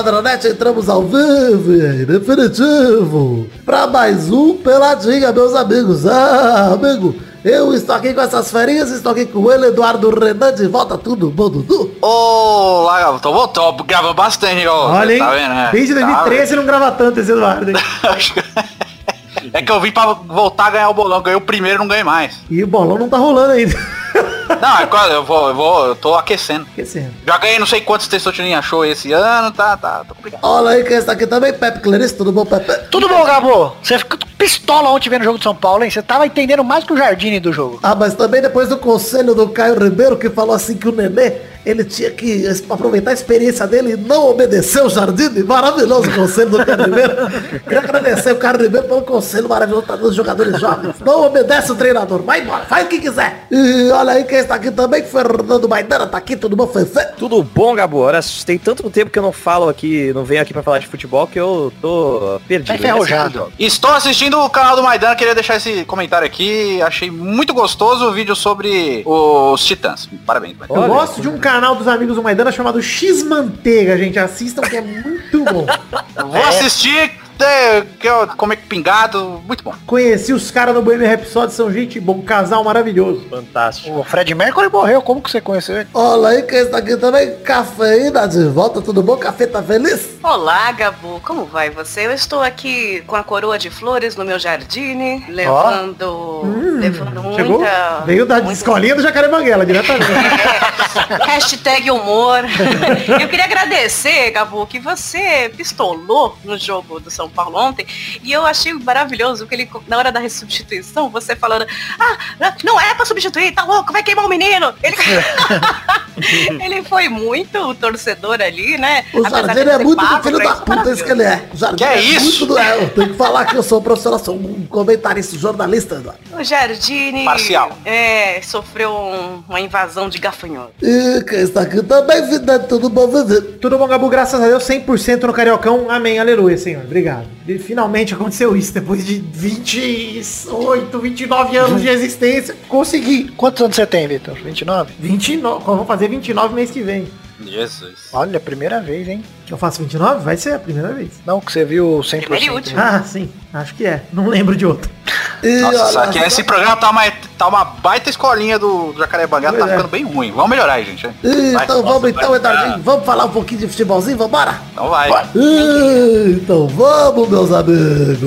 Peladronete, entramos ao vivo e definitivo para mais um Peladinha, meus amigos. Ah, amigo, eu estou aqui com essas ferinhas, estou aqui com ele, Eduardo Renan, de volta tudo bom, Dudu? Olá, tô voltando, grava bastante, ó. Olha, hein? Tá vendo, né? Desde Tá 2013 não grava tanto esse Eduardo, hein? É que eu vim pra voltar a ganhar o bolão. Ganhei o primeiro não ganhei mais. E o bolão não tá rolando ainda. Não, é quase, eu vou, eu vou, eu tô aquecendo. Esquecendo. Já ganhei não sei quantos Testosterona achou esse ano, tá, tá, tá complicado. Olha aí quem está aqui também, Pepe Clarice, tudo bom, Pepe? Tudo bom, Gabo? Você ficou pistola ontem vendo o jogo de São Paulo, hein? Você tava entendendo mais que o Jardine do jogo. Ah, mas também depois do conselho do Caio Ribeiro, que falou assim que o Nenê, ele tinha que aproveitar a experiência dele e não obedecer o Jardine. Maravilhoso o conselho do Caio Ribeiro. Queria agradecer o Caio Ribeiro pelo conselho maravilhoso para os jogadores jovens. Não obedece o treinador, vai embora, faz o que quiser. E olha aí quem está aqui também, Fernando Maidana, tá aqui, tudo bom, Fefe? Tudo bom, Gabo? Olha, tem tanto tempo que eu não falo aqui, não venho aqui pra falar de futebol que eu tô perdido. Tá enferrujado. Estou assistindo o canal do Maidana, queria deixar esse comentário aqui. Achei muito gostoso o vídeo sobre os Titãs. Parabéns, Maidana. Eu gosto de um canal dos amigos do Maidana chamado X Manteiga, gente. Assistam que é muito bom. Vou assistir, é, que eu comer pingado, muito bom. Conheci os caras no Bohemian Rhapsody, são gente bom, casal maravilhoso. Fantástico. O Fred Mercury morreu, como que você conheceu ele? Olha aí quem está aqui também, Cafeína de volta, tudo bom? Café tá feliz? Olá, Gabu, como vai você? Eu estou aqui com a coroa de flores no meu jardim, levando, levando muita... Chegou? Veio da muita- escolinha do Jacaré Banguela, diretamente. Hashtag humor. Eu queria agradecer, Gabu, que você pistolou no jogo do São Paulo ontem. E eu achei maravilhoso que ele, na hora da substituição, você falando, ah, não é pra substituir, tá louco, vai queimar o menino. Ele, ele foi muito torcedor ali, né? O Jardim é muito do filho da isso, puta, isso que ele é. O Jardim Que é isso? muito do... É, eu tenho que falar que eu sou profissional, sou um comentarista, jornalista, Eduardo. O Jardine Parcial. é, sofreu um- uma invasão de gafanhoto. E quem está aqui também, tudo bom? Tudo bom, Gabu? Graças a Deus, 100% no Cariocão. Amém, aleluia, Senhor. Obrigado. E finalmente aconteceu isso, depois de 28, 29 anos de existência. Consegui. Quantos anos você tem, Vitor? 29? 29, vamos fazer 29 mês que vem. Jesus. Olha, primeira vez, hein? Que eu faço 29? Vai ser a primeira vez. Não, que você viu 100%. Primeira e última. Ah, sim. Acho que é. Não lembro de outro. E Nossa, olha aqui, só. esse programa tá uma, tá uma baita escolinha do, do Jacaré Banguela, tá é. ficando bem ruim. Vamos melhorar aí, gente. E Vai, Então nossa, vamos então. Eduardinho, vamos falar um pouquinho de futebolzinho, vambora? Então vai. E Então vamos, meus amigos.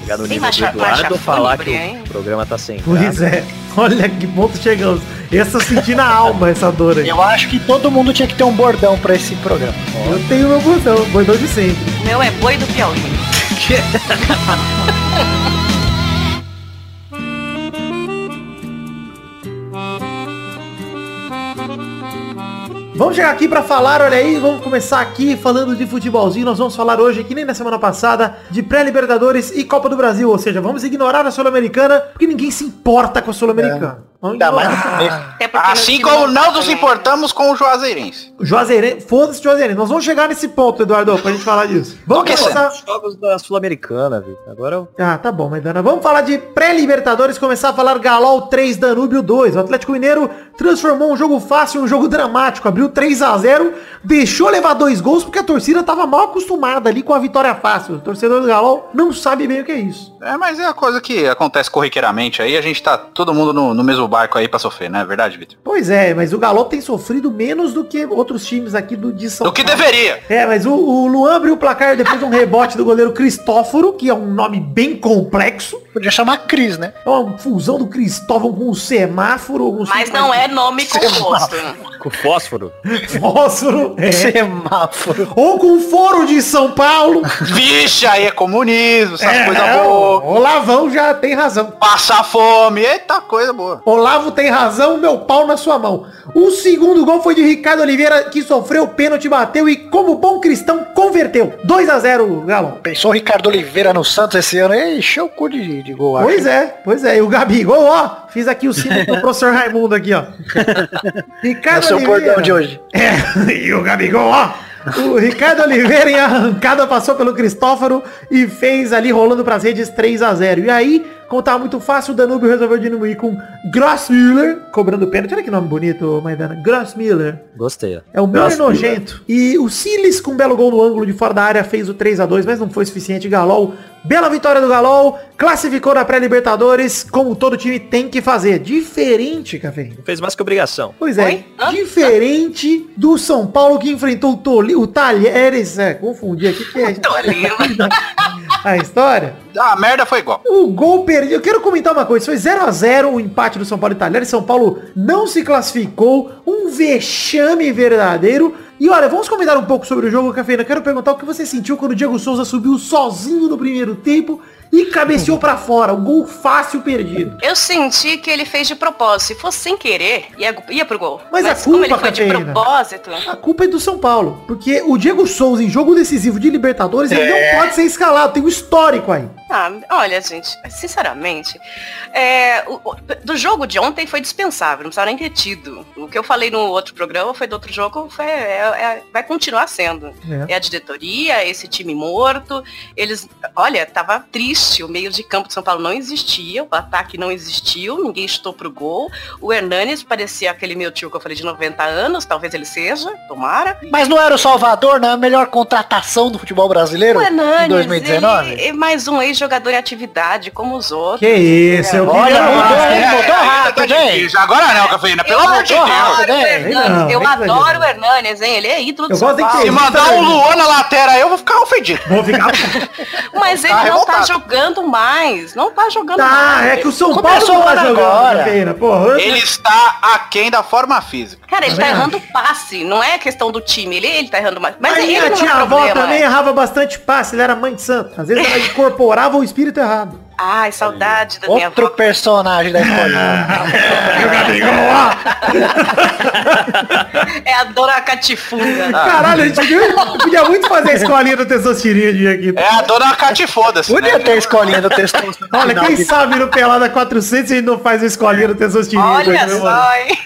Chegar no nível do Eduardo, falar que hein? o programa tá sem Pois graça. é. Olha que ponto chegamos. Essa eu senti na alma, essa dor aí. Eu acho que todo mundo tinha que ter um bordão pra esse programa. Eu tenho meu botão, bordão de sempre. O meu é boi do Piauí. Vamos chegar aqui pra falar, olha aí, vamos começar aqui falando de futebolzinho. Nós vamos falar hoje, que nem na semana passada, de pré-libertadores e Copa do Brasil. Ou seja, vamos ignorar a Sul-Americana, porque ninguém se importa com a Sul-Americana. Ainda mais Assim como não nos importamos com o Juazeirense. Juazeirense, foda-se Juazeirense. Nós vamos chegar nesse ponto, Eduardo, pra gente falar disso. Vamos começar... Jogos da Sul-Americana, viu? Agora eu... Ah, tá bom, Maidana. Vamos falar de pré-libertadores, começar a falar Galol 3, Danúbio 2. O Atlético Mineiro transformou um jogo fácil em um jogo dramático. Abriu 3 a 0 deixou levar dois gols porque a torcida tava mal acostumada ali com a vitória fácil. O torcedor do Galol não sabe bem o que é isso. É, mas é a coisa que acontece corriqueiramente aí, a gente tá todo mundo no, no mesmo barco aí pra sofrer, né? Verdade, Vitor? Pois é, mas o Galol tem sofrido menos do que outros times aqui do de São Do que Paulo. deveria. É, mas o, o Luan abriu o placar depois de um rebote do goleiro Cristóforo, que é um nome bem complexo. Podia chamar Cris, né? É uma fusão do Cristóvão com o semáforo. com o Mas não é nome composto. Com fósforo. Fósforo. É. Semáforo. Ou com foro de São Paulo. Vixe, aí é comunismo, essas É, coisas o boas. Olavão já tem razão. Passar fome, eita coisa boa. Olavo tem razão, meu pau na sua mão. O segundo gol foi de Ricardo Oliveira, que sofreu o pênalti, bateu e, como bom cristão, converteu. 2 a 0 Galão. Pensou o Ricardo Oliveira no Santos esse ano. Ei, encheu o cu de, de gol. acho. Pois é, pois é. E o Gabigol, ó, fiz aqui o sino do professor Raimundo aqui, ó. É Ricardo o seu bordão de hoje. É, e o Gabigol, ó. O Ricardo Oliveira em arrancada passou pelo Cristóforo e fez ali rolando pras redes 3 a 0 E aí, Como tava muito fácil, o Danúbio resolveu diminuir com Grossmüller, cobrando pênalti. Olha que nome bonito, Maidana. Grossmüller. Gostei. ó. É o meu nojento. E o Siles com um belo gol no ângulo de fora da área fez o 3 a 2 mas não foi suficiente. Galol, bela vitória do Galol, classificou na pré-Libertadores, como todo time tem que fazer. Diferente, Café. Fez mais que obrigação. Pois é, Oi? Diferente do São Paulo que enfrentou o, Toli, o Talheres. É, confundi aqui que é. A história. A merda foi igual. O gol perdido. Eu quero comentar uma coisa. Foi 0 a 0 o empate do São Paulo e Talheres. São Paulo não se classificou. Um vexame verdadeiro. E olha, vamos comentar um pouco sobre o jogo, Cafeína. Quero perguntar o que você sentiu quando o Diego Souza subiu sozinho no primeiro tempo e cabeceou pra fora. Um gol fácil perdido. Eu senti que ele fez de propósito. Se fosse sem querer, ia, ia pro gol. Mas a como ele culpa, foi de Catarina? propósito. A culpa é do São Paulo. Porque o Diego Souza, em jogo decisivo de Libertadores, ele É. não pode ser escalado. Tem um histórico aí. Ah, olha, gente, sinceramente, é, o- o- do jogo de ontem foi dispensável, não precisava nem ter tido. O que eu falei no outro programa foi do outro jogo, foi, é- é- vai continuar sendo. É. É. a diretoria, esse time morto. Eles, olha, tava triste, o meio de campo de São Paulo não existia, o ataque não existiu, ninguém estou pro gol. O Hernanes parecia aquele meu tio que eu falei de 90 anos, talvez ele seja, tomara. Mas não era o Salvador, não? A melhor contratação do futebol brasileiro O Hernanes, em 2019? ele é mais um ex-jogador em atividade, como os outros. Que isso, eu Olha, mudou? Mudou ainda rápido, tá hein? Agora não, cafeína, pelo amor de Deus. eu adoro o Hernanes, hein? Ele é ídolo do Eu São gosto de Paulo. Se mandar um Luan na lateral aí, eu vou ficar ofendido. Vou ficar... Mas ele Tá não tá revoltado. Jogando mais. Não tá jogando Tá, mais. é que o São Paulo não tá agora. jogando, Cafeína. Porra, Ele está aquém da forma física. Cara, ele tá Também errando passe. Não é questão do time. Ele, ele tá errando mais. Mas ele minha é tia o avó problema. também errava bastante passe, ele era mãe de santo. Às vezes ela incorporava o espírito errado. Ai, saudade da minha Outro avó. personagem da escolinha. É a Dona Catifunda. Caralho, a gente podia, podia muito fazer a escolinha do Testostirinha de aqui. É a dona Catifoda-se, Podia né? ter a escolinha do texto. Olha, quem sabe no Pelada 400 a gente não faz a escolinha do Testostirinha. Olha né, só, hein?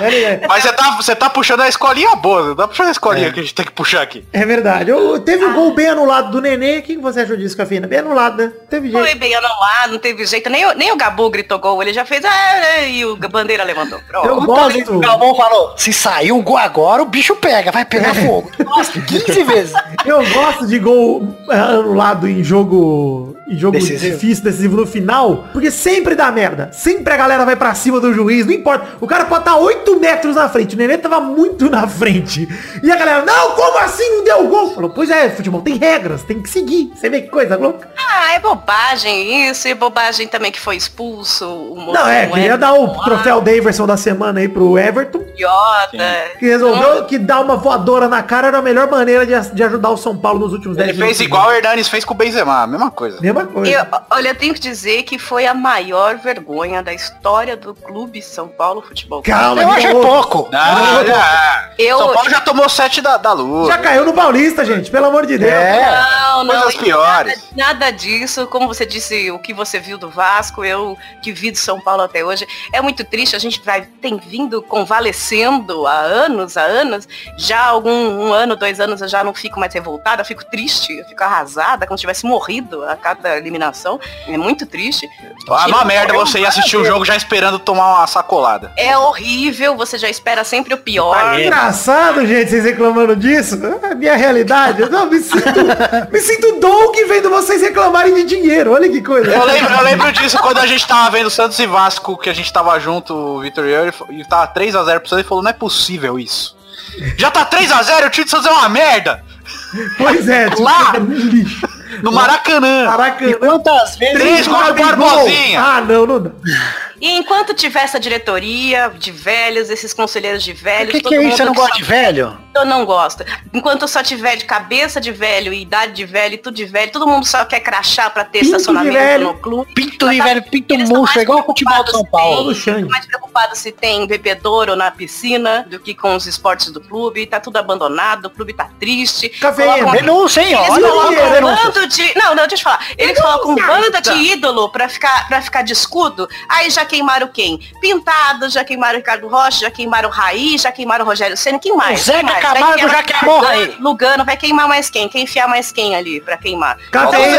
É, Mas você tá, você tá puxando a escolinha boa, você tá puxando a escolinha que a gente tem que puxar aqui. é verdade. Eu- teve um gol bem anulado do Nenê. O que você achou disso, Cafina? Bem anulado, né? Teve Foi jeito. bem anulado, não teve jeito. Nem, o- nem o Gabu gritou gol. Ele já fez. Ah, e o Bandeira levantou. Pronto. Eu O gosto. Galvão falou, se sair um gol agora, o bicho pega, vai pegar fogo. Nossa, 15 vezes. Eu gosto de gol é, anulado em jogo, em jogo Decisivo. difícil, decisivo no final, porque sempre dá merda. Sempre a galera vai pra cima do juiz, não importa. O cara pode estar 8 metros na frente, o Nenê tava muito na frente. E a galera, não, como assim não deu gol? Falou, pois é, futebol tem regras, tem que seguir. Você vê que coisa louca? Ah, é bobagem isso. E bobagem também que foi expulso. O Não, é, queria dar o troféu Daverson da semana aí pro Everton. Idiota. Que resolveu que dar uma voadora na cara era a melhor maneira de, de ajudar o São Paulo nos últimos 10 Ele fez igual o Hernanes fez com o Benzema, a mesma coisa. Mesma coisa. Eu, olha, eu tenho que dizer que foi a maior vergonha da história do clube São Paulo Futebol Clube. Calma, Eu achei eu- pouco. Já. Eu- São Paulo já tomou sete da, da luz. Já caiu no Paulista, gente, pelo amor de Deus. É. Não, não. Coisas piores. Nada, nada disso. Como você disse, o que você viu do Vasco, eu que vi do São Paulo até hoje. É muito triste. A gente vai, tem vindo convalescendo há anos, há anos. Já há algum um ano, dois anos, eu já não fico mais revoltada. Eu fico triste, eu fico arrasada, como se tivesse morrido a cada eliminação. É muito triste. Ah, uma merda é você ir assistir o jogo já esperando tomar uma sacolada. É horrível, você já espera sempre o pior. É engraçado, gente, vocês reclamando disso. É a minha realidade. Eu não, me sinto, me sinto dom que vendo vocês reclamarem de dinheiro. Olha que coisa. Eu lembro, eu lembro disso quando a gente tava vendo Santos e Vasco, que a gente tava junto, o Vitor e eu, e tava 3x0 pro Santos, ele falou, não é possível isso. Já tá 3x0, o time do Santos é uma merda. Pois é, tipo, Lá! é um lixo. No Maracanã. Maracanã. Quantas vezes... Três gols do Gabigol. Barbosinha. Ah, não, não dá. E enquanto tiver essa diretoria de velhos, esses conselheiros de O velhos, que, que todo é isso? Você não que gosta de velho? Eu não gosto. Enquanto só tiver de cabeça de velho e idade de velho e tudo de velho, todo mundo só quer crachar pra ter Pinto estacionamento velho. no clube. Pinto de velho, pinto murcho, é igual o futebol de São Paulo. Estão mais preocupados se tem bebedouro na piscina do que com os esportes do clube. Tá tudo abandonado, o clube tá triste. Cafeína. Colocam- Denúncia, hein? Eles colocam um denúncia. bando de. Não, não, deixa eu falar. Eles colocam um bando de ídolo pra ficar, pra ficar de escudo. Aí já queimaram quem? Pintado, já queimaram o Ricardo Rocha, já queimaram o Raí, já queimaram o Rogério Senna. Quem mais? Zeca Quem mais? mais? Camargo Vai queimar já queimou, aí. Lugano, vai queimar mais quem? Quem enfiar mais quem ali pra queimar? Cafeína.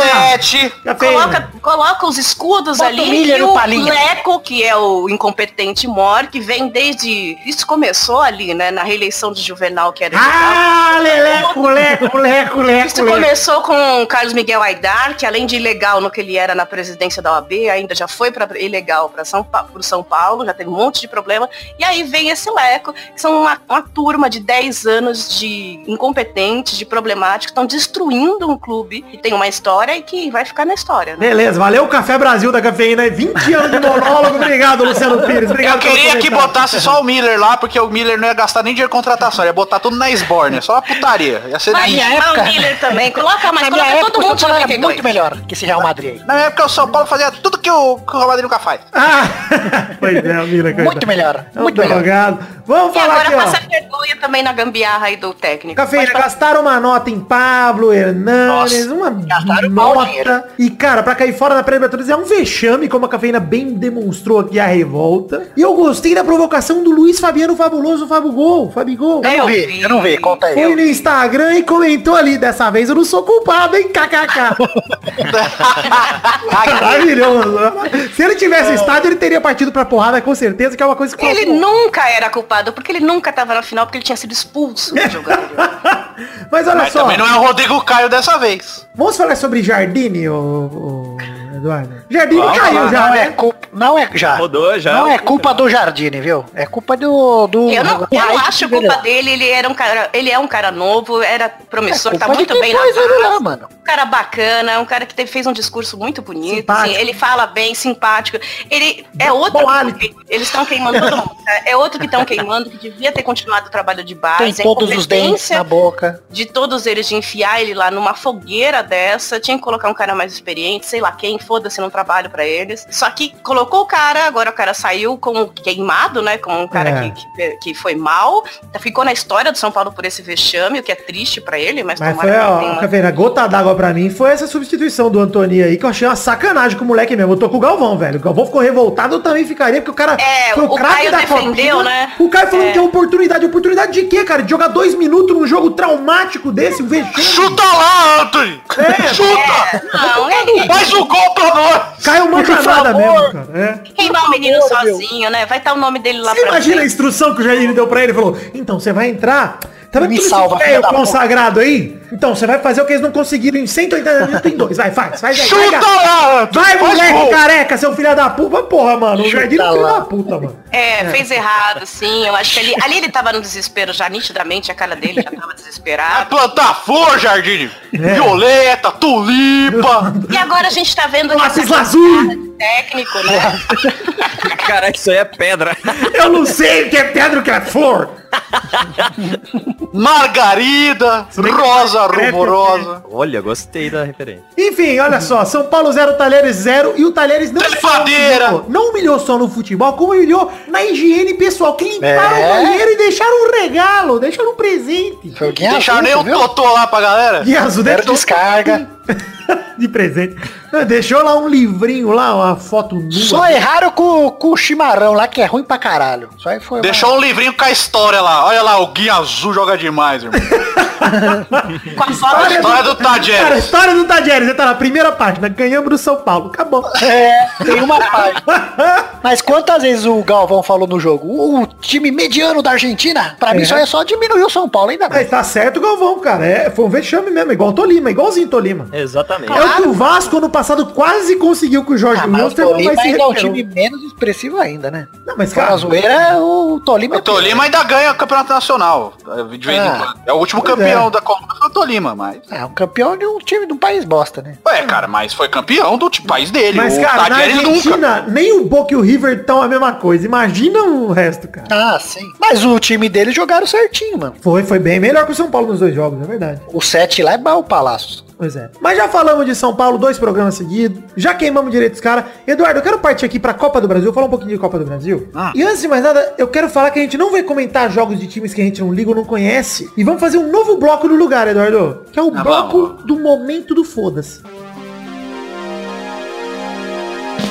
Coloca, coloca os escudos Bota ali e no o palinho. Leco, que é o incompetente mor, que vem desde... Isso começou ali, né? Na reeleição de Juvenal, que era de Ah, leleco, leco, leco, leco, Isso leco. começou com o Carlos Miguel Aidar, que além de ilegal no que ele era na presidência da OAB, ainda já foi para ilegal para São, Pa- São Paulo, já teve um monte de problema. E aí vem esse Leco, que são uma, uma turma de 10 anos de incompetentes, de problemáticos, estão destruindo um clube que tem uma história e que vai ficar na história. Né? Beleza, valeu o Café Brasil da Cafeína. 20 anos de monólogo. Obrigado, Luciano Pires. Obrigado Eu queria que botasse só o Miller lá, porque o Miller não ia gastar nem dinheiro de contratação, ia botar tudo na Sborne, é só uma putaria. Ia ser Mas, minha mas época- o Miller também, coloca mais, Na minha coloca época, todo mundo de São Paulo era 92. muito melhor que esse Real Madrid aí. Na época o São Paulo fazia tudo que o, que o Madrid nunca faz. Ah, pois é, Mira, Muito melhor, É um muito melhor. drogado. Vamos E falar agora aqui, ó. passa vergonha também na gambiarra aí do técnico. Cafeína, gastaram uma nota em Pablo, Hernanes, uma nota. E, cara, pra cair fora da pré-libertadores é um vexame, como a Cafeína bem demonstrou aqui a revolta. E eu gostei da provocação do Luiz Fabiano Fabuloso, Fabigol, Fabigol. Eu não vi, eu não vi, conta aí. Foi no Instagram e comentou ali, dessa vez eu não sou culpado, hein, kkk. Maravilhoso. Se ele tivesse estádio, ele teria partido pra porrada, com certeza, que é uma coisa que Ele nunca era culpado, porque ele nunca tava na final, porque ele tinha sido expulso do jogador. Mas olha Mas só, também não é o Rodrigo Caio dessa vez. vamos falar sobre Jardine, ô, Eduardo? Jardine Vamos caiu já, Não né? é culpa, não é já. Rodou já. Não é culpa do Jardine, viu? É culpa do do Eu não, eu não acho culpa dele, ele era um cara, ele é um cara novo, era promissor, É tá muito bem na ele lá, mano. Um cara bacana, um cara que teve- fez um discurso muito bonito, Simpático. assim, ele fala bem, simpático. Ele é outro Bom que- eles estão queimando todo mundo. tá? É outro que estão queimando, que devia ter continuado o trabalho de base. Tem a todos os dentes na boca. de todos eles de enfiar ele lá numa fogueira dessa, tinha que colocar um cara mais experiente, sei lá quem, foda-se, não trabalho pra eles. Só que colocou o cara, agora o cara saiu com queimado, né, com um cara É. que, que, que foi mal, ficou na história do São Paulo por esse vexame, o que é triste pra ele, mas, Mas foi, ó, tenha uma- a gota d'água pra mim foi essa substituição do Antoni aí, que eu achei uma sacanagem com o moleque mesmo. Eu tô com o Galvão, velho. O Galvão ficou revoltado, eu também ficaria, porque o cara É, foi o craque Caio da defendeu, Copinha. né? O Caio falando É. que é oportunidade. Oportunidade de quê, cara? De jogar dois minutos num jogo traumático desse, um vexame. Chuta lá, Anthony! É, Chuta! Não, é, Faz o gol pra nós! Caio manda Por nada favor. mesmo, cara. É. queimar o menino favor, meu. sozinho, né? Vai estar o nome dele lá Você pra imagina a instrução que o Jair deu pra ele? Ele falou, então, você vai entrar... Tá vendo Me tudo salva, esse velho puta. consagrado aí? Então, você vai fazer o que eles não conseguiram em 180 minutos em dois. Vai, faz, faz aí. vai, Chuta gato. lá! Vai, moleque gol. careca, seu filho da puta. Porra, mano. O Chuta Jardim é filho da puta, mano. É, fez errado, sim. Eu acho que ali, ali ele tava no desespero já, nitidamente, a cara dele já tava Vai desesperado. plantar flor, Jardim! É. Violeta, tulipa! E agora a gente tá vendo Lápis lazuli. Técnico, né? Cara, isso aí é pedra. Eu não sei o que é pedra o que é flor. Margarida, rosa rumorosa. Olha, gostei da referência. Enfim, olha só. São Paulo 0, Talheres 0. E o Talheres não Trepadeira. humilhou, não humilhou só no futebol, como humilhou na higiene pessoal. Que limparam É. o banheiro e deixaram um regalo. Deixaram um presente. Deixaram nem azul, um viu? totô lá pra galera. E azul Era deixou- descarga. de presente. Deixou lá um livrinho lá, uma foto nua. Só erraram com, com o chimarrão lá, que é ruim pra caralho. Só aí foi Deixou um livrinho com a história lá. Olha lá, o Guia Azul joga demais, irmão. Com a foto História do Cara, Tadjeres. história do Tadjeres, você tá na primeira página, ganhamos do São Paulo, acabou. É, tem uma página. Mas quantas vezes o Galvão falou no jogo? O time mediano da Argentina, pra mim É. só é só diminuir o São Paulo, ainda Mas bem. tá certo o Galvão, cara, é, foi um vexame mesmo, igual o Tolima, igualzinho o Tolima. Exatamente. É o que o Vasco ano passado quase conseguiu com o Jorge Ah, mas o Wilster, mas Tolima ainda é um time menos expressivo ainda, né? Não, mas Fora a cara, zoeira, o Tolima O Tolima ainda ganha o campeonato nacional. Ah. É o último campeão é. da Copa foi o Tolima, mas. é um campeão de um time de um país bosta, né? Ué, cara, mas foi campeão do tipo, país dele. mas o cara, na Argentina, nem o Boca e o River estão a mesma coisa, imagina o resto, cara. Ah, sim. Mas o time dele jogaram certinho, mano. Foi, foi bem melhor que o São Paulo nos dois jogos, é verdade. O 7 lá é bom o Palácio. Pois é. Mas já falamos de São Paulo, dois programas seguidos. Já queimamos direito dos caras. Eduardo, eu quero partir aqui pra Copa do Brasil, falar um pouquinho de Copa do Brasil. Ah. E antes de mais nada, eu quero falar que a gente não vai comentar jogos de times que a gente não liga ou não conhece. E vamos fazer um novo bloco no lugar, Eduardo. Que é o Ah, bloco vamos. do momento do foda-se.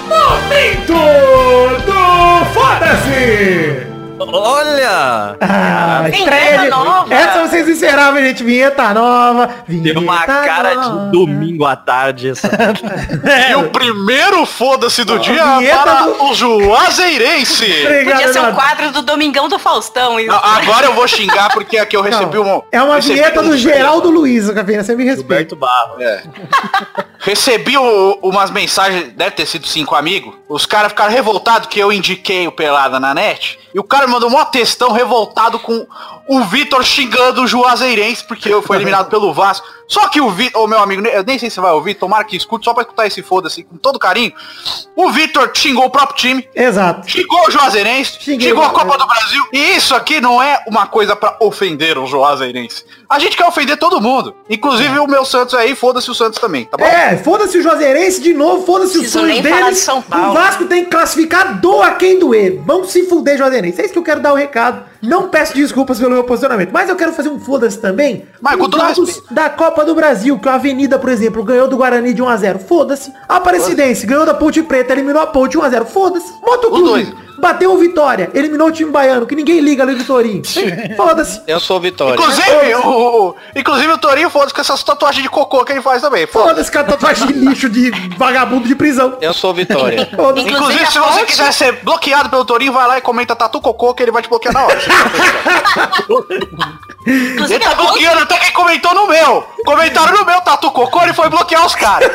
Momento do foda-se! Olha! Ah, estreia de... nova. Essa vocês esperavam, gente. Vinheta nova. Vinheta Deu uma cara nova. de domingo à tarde essa. E o primeiro foda-se do dia vinheta para do- o Juazeirense. Obrigado, Podia ser um quadro do Domingão do Faustão. Isso. Não, agora eu vou xingar porque aqui eu recebi Não, um. É uma vinheta do Geraldo Luiz, o Cafeína. Você me respeita. Gilberto Barro. É. Recebi o- umas mensagens, deve ter sido cinco amigos. Os caras ficaram revoltados que eu indiquei o Pelada na net. E o cara mandou um textão revoltado com o Vitor xingando o Juazeirense porque eu fui eliminado pelo Vasco. Só que o Vitor, ô meu amigo, eu nem sei se você vai ouvir, tomara que escute, só pra escutar esse foda-se com todo carinho. O Vitor xingou o próprio time. Exato. Xingou o Juazeirense, Xinguei xingou o a Copa do Brasil. E isso aqui não é uma coisa pra ofender o Juazeirense. A gente quer ofender todo mundo. Inclusive o meu Santos aí, foda-se o Santos também, tá bom? É, foda-se o Juazeirense de novo, foda-se nem falar deles. de São O Paulo. Vasco tem que classificar doa quem doer. Vamos se fuder, Juazeirense. É isso que eu quero dar o recado. Não peço desculpas pelo meu posicionamento, mas eu quero fazer um foda-se também. Mas com Os todo da Copa do Brasil, que a Avenida, por exemplo, ganhou do Guarani de 1x0. Foda-se. A Aparecidense ganhou da Ponte Preta, eliminou a Ponte 1x0. Foda-se. Motoclube. dois. Bateu o Vitória, eliminou o time baiano, que ninguém liga ali do Torinho. Foda-se. Eu sou o Vitória. Inclusive, o, o- inclusive o Torinho foda-se com essas tatuagens de cocô que ele faz também. Foda-se. Com a tatuagem de lixo de vagabundo de prisão. Eu sou o Vitória. Inclusive, Inclusive, se você fonte- quiser ser bloqueado pelo Torinho, vai lá e comenta tatu cocô que ele vai te bloquear na hora. Ele tá bloqueando até quem comentou no meu. Comentaram no meu tatu cocô, ele foi bloquear os caras.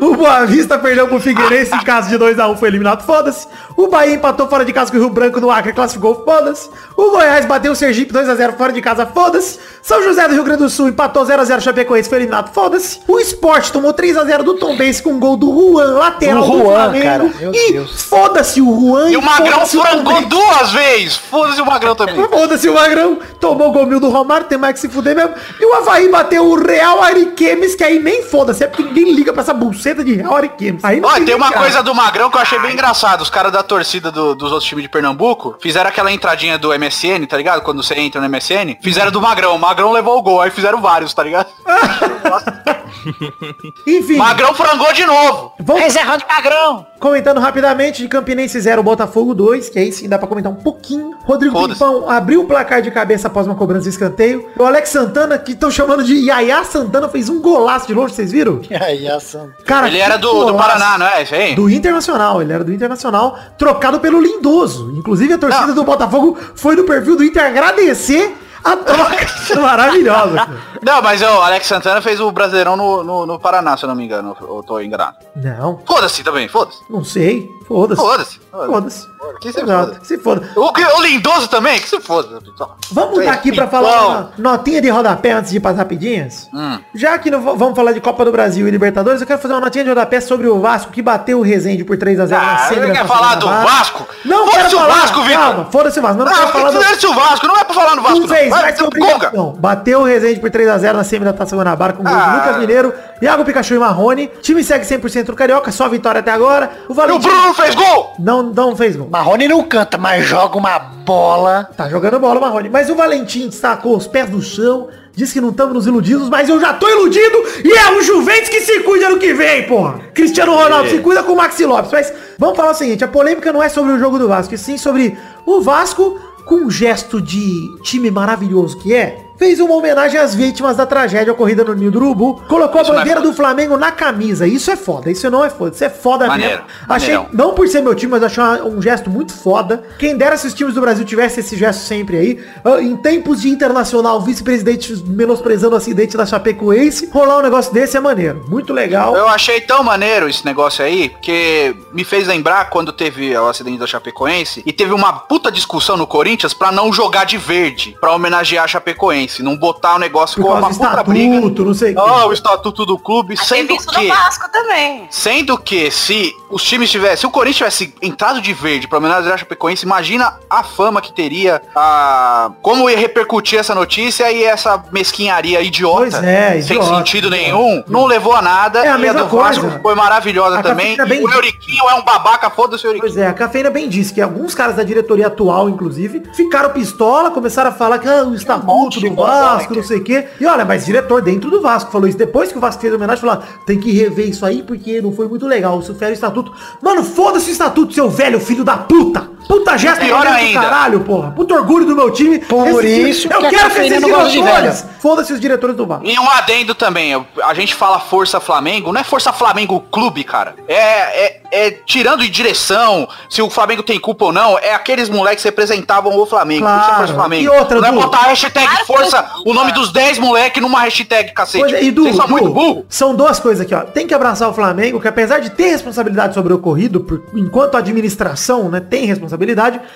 O Boa Vista perdeu pro Figueirense em casa de 2x1, foi eliminado, foda-se. O Bahia empatou fora de casa com o Rio Branco no Acre, classificou, foda-se. O Goiás bateu o Sergipe 2x0 fora de casa, foda-se. São José do Rio Grande do Sul empatou 0x0 Chapecoense, foi eliminado, foda-se. O Sport tomou 3x0 do Tom Benz com um gol do Juan, lateral Do do, Juan, Flamengo. cara, meu e foda-se o Juan E o Magrão o frangou duas vezes. Foda-se o Magrão também. Foda-se o Magrão, tomou o gol mil do Romário, tem mais que se fuder mesmo. E o Havaí bateu o Real Ariquemes, que aí nem foda-se, é porque ninguém liga pra essa buceta de Real Ariquemes. Aí não Olha, tem uma nem cara. coisa do Magrão que eu achei bem engraçado. Os caras da torcida do- dos outros times de Pernambuco fizeram aquela entradinha do MSN, tá ligado? Quando você entra no MSN. Fizeram do Magrão. O Magrão levou o gol. Aí fizeram vários, tá ligado? Enfim, Magrão frangou de novo. vamos Rod Magrão. comentando rapidamente de Campinense 0, Botafogo 2, que aí sim dá pra comentar um pouquinho. Rodrigo. Pimpão abriu o placar de cabeça após uma cobrança de escanteio. O Alex Santana, que estão chamando de Yaya Santana, fez um golaço de longe, vocês viram? Aí, ação. Cara, Ele era do, do. Paraná, não é? Isso aí? Do Internacional, ele era do Internacional, trocado pelo Lindoso. Inclusive a torcida Não. do Botafogo foi no perfil do Inter agradecer a troca maravilhosa. Não, mas o Alex Santana fez o Brasileirão no, no, no Paraná, se eu não me engano. Ou tô enganado. Não, Foda-se também, foda-se. não sei. Foda-se. Foda-se. Foda-se. Que se Exato, foda. que se foda. O, que- o Lindoso também, que se foda. Vamos mudar aqui pra Então. falar uma notinha de rodapé antes de ir pras rapidinhas? Hum. Já que não vamos falar de Copa do Brasil e Libertadores, eu quero fazer uma notinha de rodapé sobre o Vasco que bateu o Resende por 3x0 na Ah, semi eu da quer falar do. Vasco? Não Foda-se quero o falar. Vasco, Vitor. Calma, foda-se o Vasco. Não, Não, quero falar do... foda-se o Vasco, não é pra falar no Vasco. Não fez, Vai, vai obrigação. Bateu o Resende por 3x0 na semi da Taça Guanabara com gol de Ah. Lucas Mineiro, Iago Pikachu e Marrone. Time segue 100% no Carioca, só vitória até agora. O E o Valentim Bruno fez gol! não, não fez gol. Marrone não canta, mas joga uma bola. Tá jogando bola, Marrone. Mas o Valentim destacou os pés no chão, disse que não estamos nos iludidos, mas eu já tô iludido e é o Juventus que se cuida ano que vem, porra. Cristiano Ronaldo se cuida com o Maxi Lopes. Mas vamos falar o seguinte, a polêmica não é sobre o jogo do Vasco, e sim sobre o Vasco com um gesto de time maravilhoso que é, fez uma homenagem às vítimas da tragédia ocorrida no Ninho do Urubu, colocou Isso a é bandeira foda. do Flamengo na camisa. Isso é foda, isso não é foda, isso é foda Maneiro, mesmo. Achei, maneirão. não por ser meu time, mas achei um gesto muito foda. Quem dera se os times do Brasil tivessem esse gesto sempre aí. Ah, Em tempos de internacional, vice-presidente menosprezando o acidente da Chapecoense, rolar um negócio desse é maneiro. Muito legal. Eu achei tão maneiro esse negócio aí, que me fez lembrar quando teve o acidente da Chapecoense e teve uma puta discussão no Corinthians pra não jogar de verde, pra homenagear a Chapecoense, não botar o negócio com uma puta briga. não sei. Oh, o estatuto do clube, Teve sendo que no Vasco também. Sendo que se os times tivessem, se o Corinthians tivesse entrado de verde pra homenagear a Chapecoense, imagina a fama que teria, a como ia repercutir essa notícia e essa mesquinharia idiota, Pois é, sem idiota, sentido idiota. nenhum, não levou a nada. É a e mesma a do coisa. Vasco foi maravilhosa A também. E bem- o Euriquinho é um babaca, foda-se o Euriquinho. Pois é, a Cafeína bem disse que alguns caras da diretoria atual, inclusive, ficaram pistola, começaram a falar que ah, o estatuto monte de do Vasco, não sei o quê. E olha, mas diretor dentro do Vasco falou isso. Depois que o Vasco fez a homenagem, falou, ah, tem que rever isso aí porque não foi muito legal. Isso fere o estatuto. Mano, foda-se o estatuto, seu velho filho da puta! Puta gesto Pior maneiro do ainda. caralho, porra. Puta orgulho do meu time. Por Esse- isso eu que quero que esses não diretores. Foda-se os diretores do VAR. E um adendo também, a gente fala Força Flamengo, não é Força Flamengo Clube, cara. É, é, é tirando de direção, se o Flamengo tem culpa ou não, é aqueles moleques que representavam o Flamengo. Claro. É Força Flamengo. E outra, não é botar a hashtag Claro Força, não, o nome dos 10 moleques numa hashtag, cacete. Pois é, e Du, são muito burro. São duas coisas aqui, ó. Tem que abraçar o Flamengo, que apesar de ter responsabilidade sobre o ocorrido, por- enquanto a administração, né, tem responsabilidade,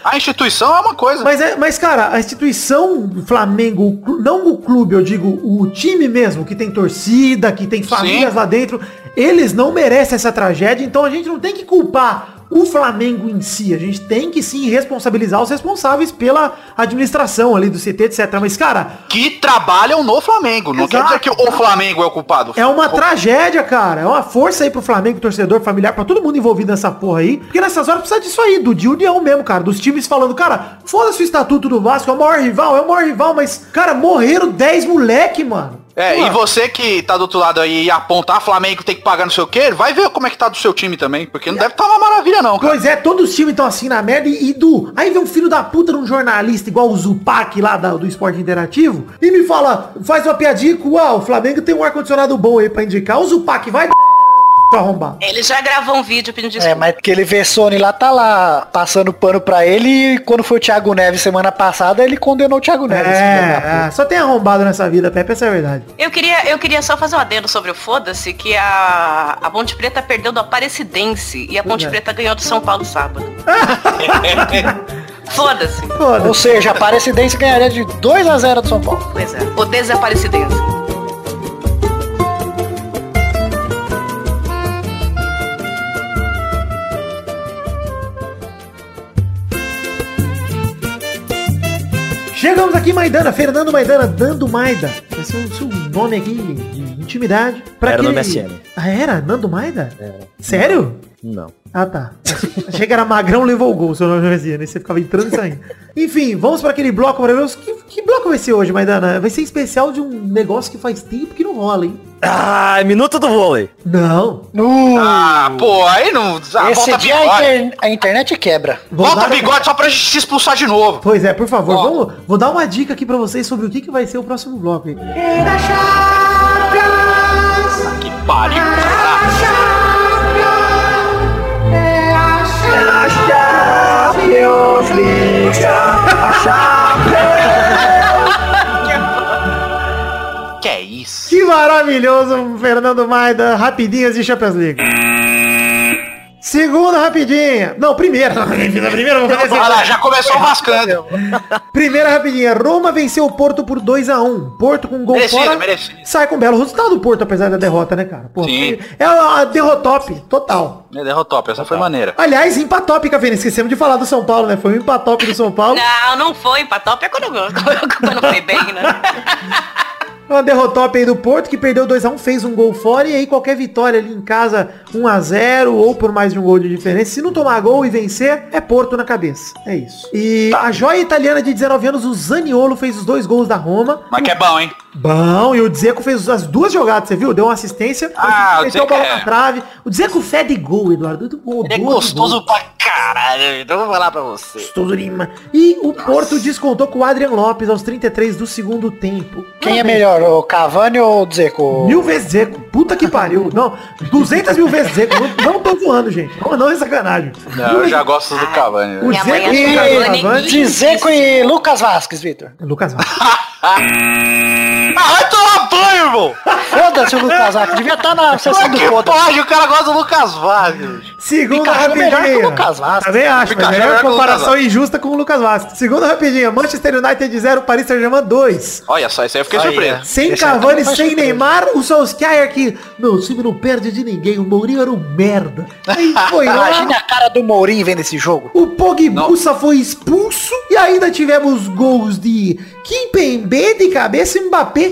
A instituição é uma coisa. Mas, é, mas, cara, a instituição Flamengo, não o clube, eu digo o time mesmo, que tem torcida, que tem famílias Sim. lá dentro, eles não merecem essa tragédia, então a gente não tem que culpar o Flamengo em si. A gente tem que sim responsabilizar os responsáveis pela administração ali do CT, etc. Mas, cara, Que trabalham no Flamengo. Não quer Exato. dizer que o Flamengo é o culpado. é uma tragédia, cara. É uma força aí pro Flamengo, torcedor, familiar, pra todo mundo envolvido nessa porra aí. Porque nessas horas precisa disso aí, do de união mesmo, cara. Dos times falando, cara, foda-se o estatuto do Vasco, é o maior rival, é o maior rival, mas, cara, morreram 10 moleque, mano. É, Pô, e você que tá do outro lado aí e aponta, ah, Flamengo tem que pagar não sei o quê, vai ver como é que tá do seu time também, porque não deve tá uma maravilha não, cara. Pois é, todos os times estão assim na merda e, e do. Aí vem um filho da puta de um jornalista igual o Zupac lá da- do Esporte Interativo e me fala, faz uma piadinha com, ah, o Flamengo tem um ar-condicionado bom aí pra indicar. O Zupac vai arrombar. Ele já gravou um vídeo pedindo É, desculpa. mas aquele Vessone lá tá lá passando pano pra ele e quando foi o Thiago Neves semana passada, ele condenou o Thiago Neves. É, é, só tem arrombado nessa vida, Pepe, essa é a verdade. Eu queria, eu queria só fazer um adendo sobre o Foda-se, que a, a Ponte Preta perdeu do Aparecidense e a Ponte é. Preta ganhou do São Paulo sábado. Foda-se. Foda. Ou seja, a Aparecidense ganharia de 2 a 0 do São Paulo. Pois é. O Desaparecidense. Chegamos aqui, Maidana, Fernando Maidana, Nando Maida. Esse é o seu nome aqui de intimidade. Pra Era nome SN. Ah, era? Nando Maida? Sério? Não. Ah, tá. Achei que era Magrão levou o gol, seu nome dizia, né? Você ficava entrando e saindo. Enfim, vamos para aquele bloco maravilhoso. Que, que bloco vai ser hoje, Maidana? Vai ser especial de um negócio que faz tempo que não rola, hein? Ah, minuto do vôlei. Não. No... Ah, pô, aí não. Ah, Esse volta dia a, bigode. inter- a internet quebra. Vou Volta bigode só pra gente te expulsar de novo. Pois é, por favor, vamos, vou dar uma dica aqui pra vocês sobre o que, que vai ser o próximo bloco aí. Que pariu, Que é isso? Que maravilhoso, Fernando Maida. Rapidinhas de Champions League. Segunda rapidinha. Não, primeira. primeira, vou fazer Olha lá, assim. já começou rascando. primeira rapidinha. Roma venceu o Porto por 2x1. Porto com gol Merecido, fora. merecido. Sai com um belo resultado do Porto, apesar da derrota, né, cara? Pô, Sim. É uma derrotop total. É, Derrotou, essa foi maneira. Aliás, empatop, Café. Esquecemos de falar do São Paulo, né? Foi um empatop do São Paulo. Não, não foi empatop, é quando, quando foi bem, né? Uma derrotop aí do Porto, que perdeu 2x1, fez um gol fora, e aí qualquer vitória ali em casa, 1x0, ou por mais de um gol de diferença, se não tomar gol e vencer, é Porto na cabeça. É isso. E a joia italiana de 19 anos, o Zaniolo, fez os dois gols da Roma. Mas que é bom, hein? Bom, e o Dzeko fez as duas jogadas, você viu? Deu uma assistência, Ah, o meteu a bola é- na trave. O Dzeko fede gol, Eduardo. O Ele é gostoso pra caralho. Então eu vou falar pra você. Gostoso Lima. E o Porto descontou com o Adrian Lopes aos 33 do segundo tempo. Quem é melhor, o Cavani ou o Dzeko? Mil vezes Zeco. Puta que pariu. Não, 200 mil vezes Zeco. Não, não tô zoando, gente. Não, não é sacanagem. Não, eu já gosto do Cavani. O mãe Zeco e Cavani- Cavani. De Dzeko e Lucas Vasquez, Vitor. Lucas Vasquez. Vai tomar banho, irmão! Foda-se o Lucas Vasquez. Devia estar na sessão do Que foda pode, o cara gosta do Lucas Vasquez. Segunda Pikachu é melhor que o. Lucas Vasquez. Também acho, mas é é uma comparação injusta com o Lucas Vasquez. Segunda rapidinha. Manchester United 0, Paris Saint-Germain 2. Olha só, isso aí eu fiquei surpreso. Sem Esse Cavani, sem surpresa. Neymar, o Solskjaer que... Meu, o time não perde de ninguém. O Mourinho era um merda. Aí foi lá... Imagina a cara do Mourinho vendo esse jogo. O Pogbussa foi expulso e ainda tivemos gols de Kimpembe de cabeça, Mbappé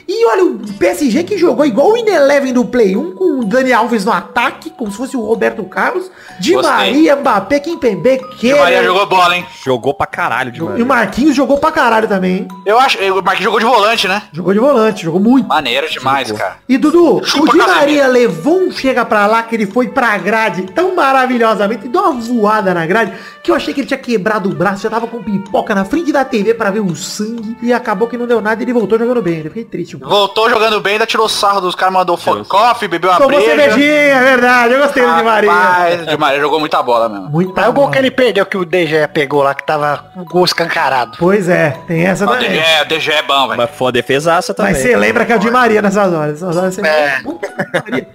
E olha, o PSG que jogou igual o Ineleven do Play 1, com o Dani Alves no ataque, como se fosse o Roberto Carlos. Di Gostei. Maria, Mbappé, Kimpembe, O que Maria jogou bola, hein? Jogou pra caralho de E o. Marquinhos jogou pra caralho também, hein? Eu acho. O Marquinhos jogou de volante, né? Jogou de volante, jogou muito. Maneiro demais, cara. E Dudu, Chupa, o Di. Maria levou um chega pra lá que ele foi pra grade tão maravilhosamente, deu uma voada na grade, que eu achei que ele tinha quebrado o braço, já tava com pipoca na frente da TV pra ver o sangue, e acabou que não deu nada e ele voltou jogando bem. Eu fiquei triste. Um. Voltou jogando bem, ainda tirou sarro dos caras, mandou coffee, bebeu uma Tomou breja. cervejinha, é verdade, eu gostei do Di Maria. Di Maria jogou muita bola mesmo. Muita Aí o gol que ele perdeu, que o DG pegou lá, que tava o gol escancarado. Pois é, tem essa O também. DG, é- o DG é bom, velho. Mas foi uma defesaça também. Mas você lembra que é o Di Maria nessas horas. Nessas horas você É. Pariu.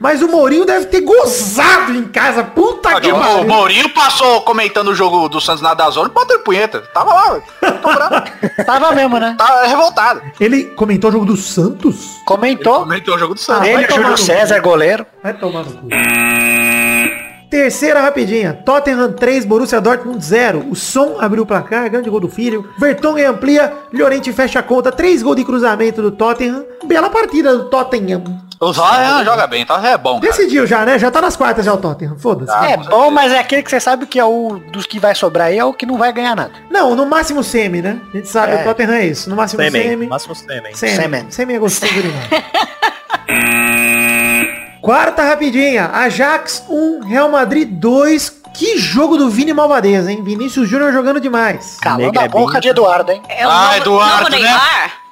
Mas o Mourinho deve ter gozado em casa. Puta que O, o pariu. Mourinho passou comentando o jogo do Santos na Dazone, bateu punheta. Tava lá, velho. Tava mesmo, né? Tava revoltado. Ele comentou o jogo do Santos? Comentou. Comentou o jogo do Santos. Ah, Ele, Júlio César, goleiro. Vai tomar no cu. Terceira rapidinha. Tottenham 3, Borussia Dortmund 0. O Som abriu o placar, grande gol do filho. Vertonghen amplia, Llorente fecha a conta. 3 gols de cruzamento do Tottenham. Bela partida do Tottenham. O Zóia joga bem, tá? É bom, cara. Decidiu já, né? Já tá nas quartas já o Tottenham. Foda-se. Ah, é bom, mas é aquele que você sabe que é o dos que vai sobrar aí, é o que não vai ganhar nada. Não, no máximo semi, né? A gente sabe, É. o Tottenham é isso. No máximo Sêmen. semi. Máximo Sêmen. Semi. Sêmen. Semi é gostoso demais. Quarta rapidinha. Ajax 1, Real Madrid 2. Que jogo do Vini Malvadeza, hein? Vinícius Júnior jogando demais. Calando a boca de Eduardo, hein? É o Ah, novo, Eduardo, novo né?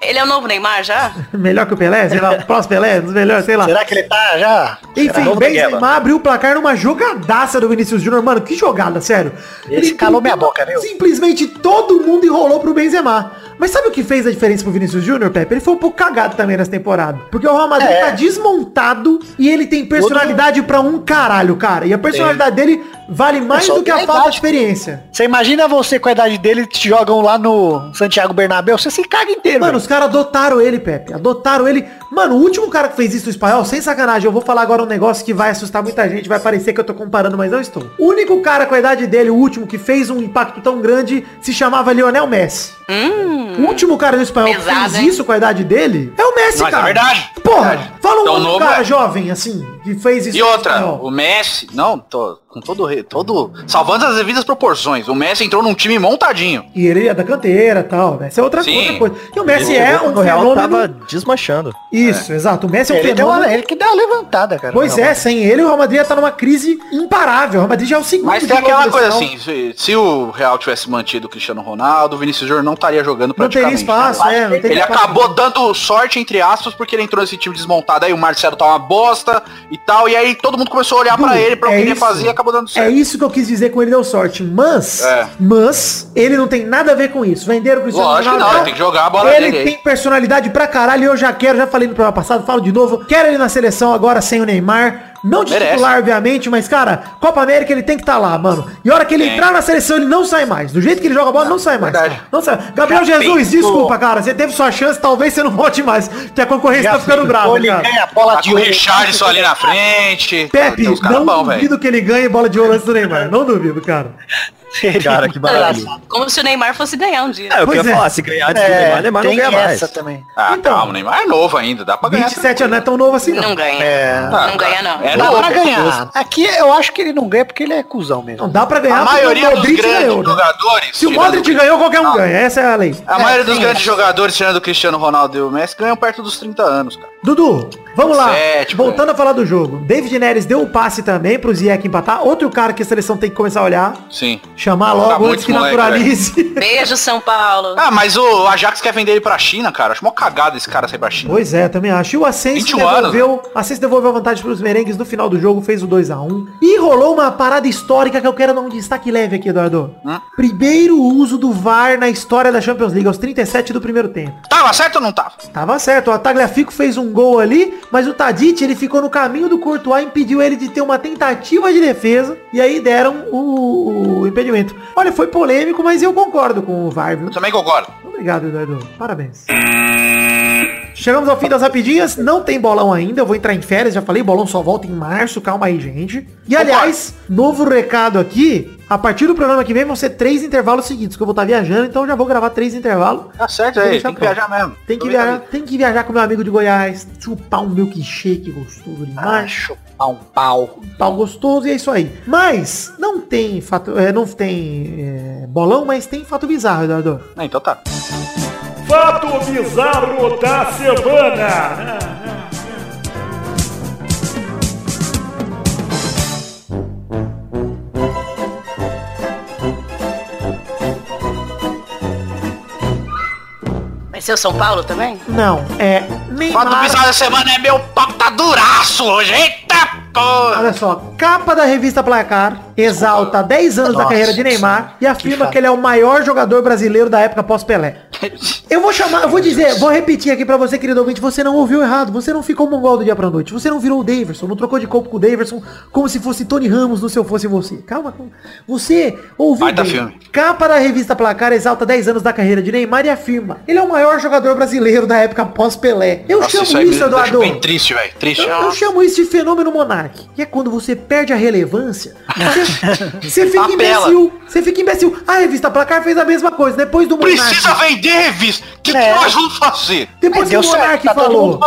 Neymar? Ele é o novo Neymar já? Melhor que o Pelé? Sei lá, pós-Pelé, dos melhores, sei lá. Será que ele tá já? Enfim, Novo Benzema Negueba. abriu o placar numa jogadaça do Vinícius Júnior. Mano, que jogada, sério. Esse calou minha boca, viu? Simplesmente todo mundo enrolou pro Benzema. Mas sabe o que fez a diferença pro Vinícius Júnior, Pepe? Ele foi um pouco cagado também nessa temporada. Porque o Real Madrid É. tá desmontado e ele tem personalidade pra um caralho, cara. E a personalidade dele vale mais só do que a falta de experiência. Você imagina você com a idade dele, te jogam lá no Santiago Bernabéu, você se caga inteiro. Mano, velho. os caras adotaram ele, Pepe. Adotaram ele. Mano, o último cara que fez isso no espanhol, sem sacanagem, eu vou falar agora um negócio que vai assustar muita gente, vai parecer que eu tô comparando, mas não estou. O único cara com a idade dele, o último, que fez um impacto tão grande, se chamava Lionel Messi. Hum. O último cara no espanhol que Pesado, fez hein? isso com a idade dele é o Messi, Mas é cara. verdade. Porra, Verdade. fala um outro novo, cara é. jovem, assim, que fez isso E no outra, espanhol. o Messi, não, tô com todo, todo, salvando as devidas proporções. O Messi entrou num time montadinho. E ele é da canteira e tal, Messi é outra, outra coisa. E o Messi Ele é um Real fenômeno... tava desmanchando. Isso, exato. O Messi é um ele, deu fenômeno... uma, ele que deu uma levantada, cara. Pois é, sem ele o Real Madrid ia tá numa crise imparável. O Real Madrid já é o segundo. Mas tem aquela coisa assim, se, se o Real tivesse mantido o Cristiano Ronaldo, o Vinícius Júnior não estaria jogando Não teria praticamente. espaço, né? é, não teria Ele espaço. acabou dando sorte, entre aspas, porque ele entrou nesse time desmontado aí, o Marcelo tá uma bosta e tal, e aí todo mundo começou a olhar pra Du, ele, pra o é que ele isso. fazia e acabou dando É certo. isso que eu quis dizer com ele deu sorte. Mas, É. mas, ele não tem nada a ver com isso. Venderam o Cristiano Lógico que não, Ronaldo. ele tem que jogar a bola Ele dele aí. tem personalidade pra caralho e eu já quero, já falei no programa passado, falo de novo. Quero ele na seleção agora sem o Neymar. Não de Merece. titular, obviamente, mas, cara, Copa América ele tem que estar lá, mano. E a hora que ele Tem. entrar na seleção, ele não sai mais. Do jeito que ele joga bola, não sai mais. verdade. Não sai. Gabriel Já Jesus, pensou? desculpa, cara. Você teve sua chance, talvez você não volte mais. Que a concorrência tá ficando brava, ele cara. ganha a bola Tá de com o ouro. Richardson ali na frente. Pepe, caras não velho. duvido que ele ganhe bola de ouro antes do Neymar. Não duvido, cara. Cara, que maravilha. Como se o Neymar fosse ganhar um dia. É, eu Pois queria é. falar, se ganhar antes do É, Neymar, Neymar não ganha mais. essa também. Ah, Então. calma, o Neymar é novo ainda, dá pra ganhar. 27 anos não é tão novo assim, não. Não ganha. É. Não ganha, não. É Dá novo. pra ganhar. Aqui eu acho que ele não ganha porque ele é cuzão mesmo. Não dá pra ganhar A maioria o dos grandes ganhou, né? jogadores. Se o Modric ganhou, qualquer um Não. ganha. Essa é a lei. A maioria dos tem grandes jogadores, tirando o Cristiano Ronaldo e o Messi, ganham perto dos 30 anos, cara. Dudu, vamos lá. Sete, Voltando a falar do jogo. David Neres deu o passe também pro Ziyech empatar. Outro cara que a seleção tem que começar a olhar. Sim. Chamar logo antes que moleque, naturalize. Beijo, São Paulo. Ah, mas o Ajax quer vender ele pra China, cara. Acho mó cagada esse cara sair pra China. Pois é, também acho. E o Ascenso 21 devolveu, Ascenso devolveu a vantagem pros merengues no final do jogo, fez o 2x1. E rolou uma parada histórica que eu quero dar um destaque leve aqui, Eduardo. Hum? Primeiro uso do VAR na história da Champions League, aos 37 do primeiro tempo. Tava certo ou não tava? Tava certo, o Tagliafico fez um gol ali, mas o Tadic, ele ficou no caminho do Courtois, impediu ele de ter uma tentativa de defesa, e aí deram o, o impedimento. Olha, foi polêmico, mas eu concordo com o VAR, viu? Eu também concordo. Obrigado, Eduardo. Parabéns. Chegamos ao fim das rapidinhas, não tem bolão ainda, eu vou entrar em férias, já falei, bolão só volta em março, calma aí, gente. E aliás, novo recado aqui, a partir do programa que vem vão ser três intervalos seguidos, que eu vou estar viajando, então eu já vou gravar três intervalos. Tá certo aí, tem que pronto. viajar mesmo. Tem que, viajar, tem que viajar com meu amigo de Goiás, chupar um milkshake gostoso demais, Chupar um pau. pau gostoso e é isso aí. Mas não tem fato, é, não tem é, bolão, mas tem fato bizarro, Eduardo. Ah, então tá. Fato bizarro da semana. Vai ser o São Paulo também? Não, é Neymar. Fato bizarro da semana é meu pau tá duraço hoje. Eita porra. Olha só, capa da revista Placar exalta 10 anos da Nossa, carreira de Neymar e afirma fato. que ele é o maior jogador brasileiro da época pós-Pelé. Eu vou chamar, eu vou dizer, vou repetir aqui pra você, querido ouvinte, você não ouviu errado, você não ficou mongol do dia pra noite, você não virou o Daverson, não trocou de corpo com o Daverson como se fosse Tony Ramos no Se Eu Fosse Você. Calma. Você ouviu Baita bem. filme. Capa da revista Placar exalta 10 anos da carreira de Neymar e afirma, ele é o maior jogador brasileiro da época pós-Pelé. Eu Nossa, chamo isso aí isso, Eduardo. bem triste, velho. Triste. Eu, eu chamo isso de fenômeno monarque. Que é quando você perde a relevância. Você, você fica Apela. imbecil. Você fica imbecil. A revista Placar fez a mesma coisa. Depois do Precisa Monark. Vender revista. O que, que É. nós vamos fazer? Depois que o Monark tá falou.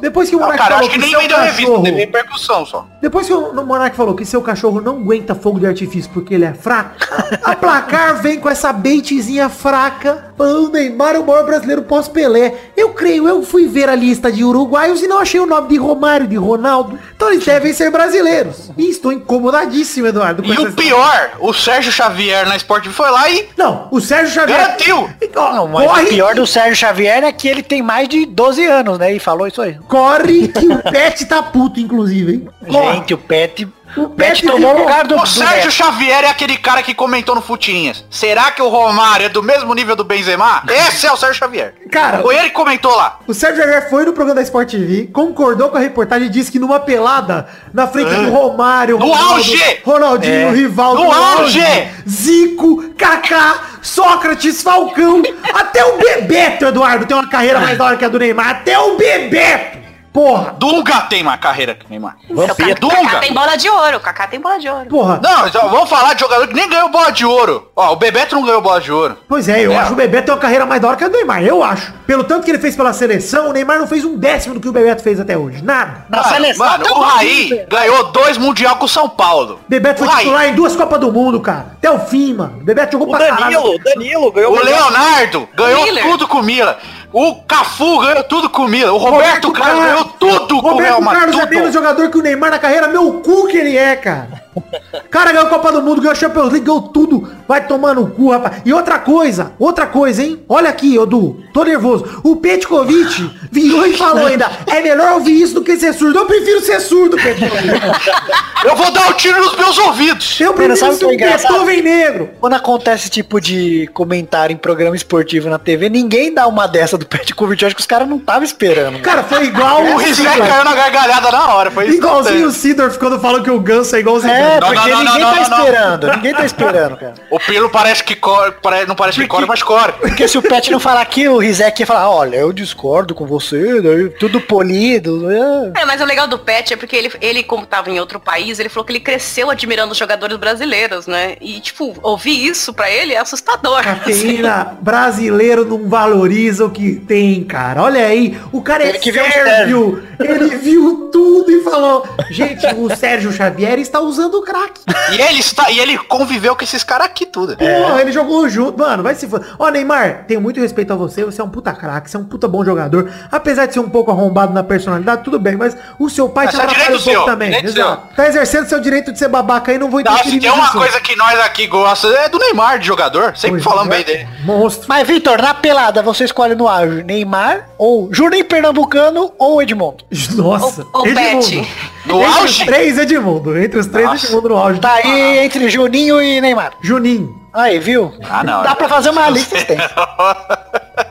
Depois que o Monark falou acho que nem seu vendeu revista, cachorro. teve repercussão só. Depois que o Monark falou que seu cachorro não aguenta fogo de artifício porque ele é fraco, a Placar vem com essa baitzinha fraca. Falando, O Neymar é o maior brasileiro pós-Pelé. Eu creio, eu fui ver a lista de uruguaios e não achei o nome de Romário, de Ronaldo. Então eles devem ser brasileiros. E estou incomodadíssimo, Eduardo. com E o história. pior, o Sérgio Xavier na Sport foi lá e Não, o Sérgio Xavier. garantiu. Ó, Não, mas corre, o pior do Sérgio Xavier é que ele tem mais de 12 anos, né? E falou isso aí. corre que o Pet tá puto, inclusive, hein? Corre. Gente, o Pet. O Pet tomou o lugar do, O Sérgio. Xavier é aquele cara que comentou no Futinhas. Será que o Romário é do mesmo nível do Benzema? Esse é o Sérgio Xavier. Cara, Foi ele que comentou lá. O Sérgio Xavier foi no programa da Sport TV, concordou com a reportagem e disse que numa pelada, na frente do Romário, No Ronaldo, auge! Ronaldinho, É. Rivaldo, No auge! Zico, Kaká, Sócrates, Falcão, até o Bebeto, Eduardo, tem uma carreira mais da hora que a do Neymar, até o Bebeto! Porra, Dunga tem uma carreira que Neymar. O Kaká Dunga. tem bola de ouro, o Kaká tem bola de ouro. porra. Não, então vamos falar de jogador que nem ganhou bola de ouro. Ó, o Bebeto não ganhou bola de ouro. Pois é, eu É. acho o Bebeto tem uma carreira mais da hora que a do Neymar, eu acho. Pelo tanto que ele fez pela seleção, o Neymar não fez um décimo do que o Bebeto fez até hoje, nada. Na Mano, seleção mano, tá o Raí velho. ganhou dois mundial com o São Paulo. Bebeto foi O Raí. titular em duas Copas do Mundo, cara. Até o fim, mano. Bebeto jogou O pra caralho. Danilo, o Danilo ganhou O Leonardo ganhou Miller. tudo com o Mila. O Cafu ganhou tudo com o Mila. O Roberto, Carlos ganhou tudo com o Roberto Real Carlos Madrid. é menos jogador que o Neymar na carreira, meu cu que ele é, cara. Cara ganhou Copa do Mundo, ganhou Champions League, ganhou tudo. Vai tomar no cu, rapaz. E outra coisa, outra coisa, hein? Olha aqui, Odu, tô nervoso. O Petkovic virou e falou ainda, é melhor ouvir isso do que ser surdo. Eu prefiro ser surdo, Petkovic. Eu vou dar um tiro nos meus ouvidos. Eu prefiro sabe o ser que é um? Beethoven negro. Quando acontece esse tipo de comentário em programa esportivo na TV, ninguém dá uma dessa do Petkovic. Eu acho que os caras não estavam esperando. Cara, foi igual O o Rizek caiu na gargalhada na hora. Foi Igualzinho o Sidorf quando falou que o Ganso é igual o É. Não, porque não, não, ninguém não, tá esperando. Ninguém tá esperando, cara. O Pilo parece que corre, não parece que corre, mas corre. Porque se o Pet não falar aqui, o Rizek ia falar, olha, eu discordo com você, daí tudo polido. é. É, mas o legal do Pet é porque ele, ele, como tava em outro país, ele falou que ele cresceu admirando os jogadores brasileiros, né? E, tipo, ouvir isso pra ele é assustador. Cafeína brasileiro não valoriza o que tem, cara. Olha aí, o cara é Ele que viu o sérvio. Ele viu tudo e falou: Gente, o Sérgio Xavier está usando o crack. E ele, está, e ele conviveu com esses caras aqui tudo. Pô, ele jogou junto. Mano, vai se for. Ó, Neymar, tenho muito respeito a você. Você é um puta craque, você é um puta bom jogador. Apesar de ser um pouco arrombado na personalidade, tudo bem, mas o seu pai Mas te é atrapalha um pouco seu, também. Exato. Tá exercendo seu direito de ser babaca aí, não vou Não, se tem uma coisa que nós aqui gostamos é do Neymar de jogador. Sempre Pois falando é. bem dele. Monstro. Mas, Vitor, na pelada, você escolhe no auge Neymar, ou Juninho Pernambucano, ou Edmundo. Nossa. O- o Edmundo. Pet. No Entre auge? os três, Edmundo. Entre os três, Nossa. Edmundo no auge. Tá aí entre Juninho e Neymar. Juninho. Aí, viu? Ah, não. Dá pra fazer uma lista extensa.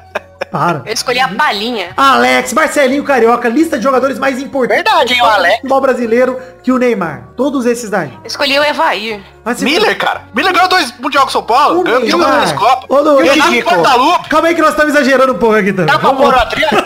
Para. Eu escolhi a palhinha. Alex, Marcelinho Carioca, lista de jogadores mais importantes Verdade, hein, o do Alex. futebol brasileiro que o Neymar. Todos esses daí. Eu escolhi o Evair. Mas Miller, cara. Miller ganhou dois Mundial com São Paulo. O Ganhou Neymar. três Copas. Ô, Lu, Renato Chico. Portaluppi. Calma aí que nós estamos exagerando um pouco aqui também. Dá pra Vamos pôr o lá. Adriano?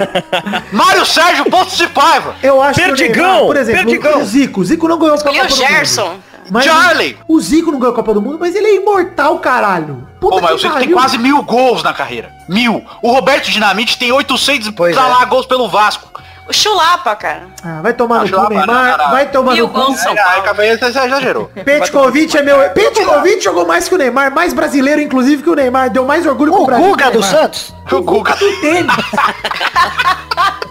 Mário Sérgio Pontos de Paiva. Eu acho que Perdigão, o Neymar, por exemplo, Perdigão. o Zico. O Zico não ganhou a Copa Escolhi o do Mundo. Gerson. Mas Charlie. O Zico não ganhou a Copa do Mundo, mas ele é imortal, caralho. Puta Pô, mas que o Zico tem quase mil gols na carreira. Mil. O Roberto Dinamite tem 800 Pois pra é. lá gols pelo Vasco. O Chulapa, cara. Ah, vai tomar no Acho cu, Neymar. não, não, não. Vai tomar Mil no cu. São Aí, Paulo. Cabeça, você exagerou. Petkovic é meu... Petkovic jogou mais que o Neymar, mais brasileiro, inclusive, que o Neymar. Deu mais orgulho pro O Brasil. Guga que o do Neymar. Santos? O Guga. Tênis.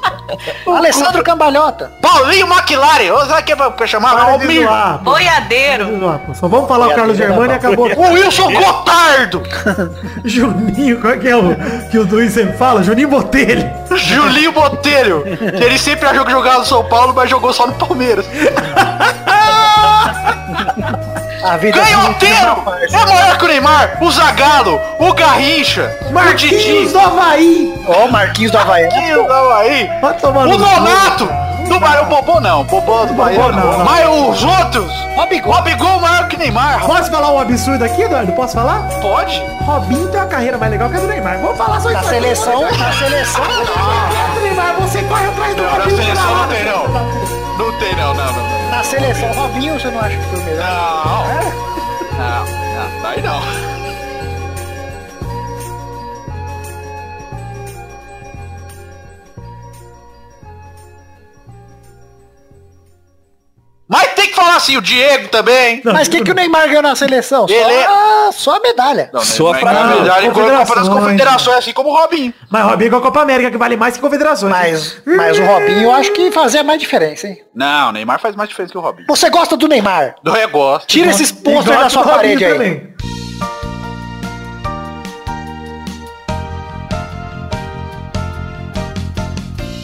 Alessandro Cambalhota. Paulinho McLaren. O que é pra pra chamar? Para O de Mir. zoar, pô. Boiadeiro. Só vamos falar o Carlos Germano e acabou. O Wilson Gotardo. Juninho, qual é que é o que o Luiz sempre fala? Juninho Botelho. Julinho Botelho. Que ele sempre achou que jogava no São Paulo, mas jogou só no Palmeiras. A vida Canhoteiro! É maior que o Neymar, o Zagalo, o Garrincha, o Marquinhos Didi, do Havaí. Ó, o Marquinhos do Havaí. Marquinhos do Havaí, o. Nonato, do Bahia, o Bobô não, o Bobô do Bahia Bobô não, não. Mas os outros, Robigol. Robigol maior que Neymar, Posso falar um absurdo aqui, Eduardo? Posso falar? pode? Robinho tem uma carreira mais legal que a do Neymar. Vamos falar só Na isso aqui. seleção, na seleção. Do Neymar, você corre atrás do Não, na Robinho. seleção não tem não. Não tem não, não, não. Na seleção, Robinho, você não acha que foi o melhor? Não, não, não, daí não. Mas tem que falar assim, o Diego também. Mas o que, que o Neymar ganhou na seleção? Só, Ele é- a, só a medalha. Não, frase- ganhou medalha em Copa das Confederações. Assim como o Robinho. Mas Robinho com a Copa América, que vale mais que confederações. Mas, mas o Robinho eu acho que fazia mais diferença, hein? Não, o Neymar faz mais diferença que o Robinho. Você gosta do Neymar? Do regosto. Tira esses E gosta da sua parede aí. também.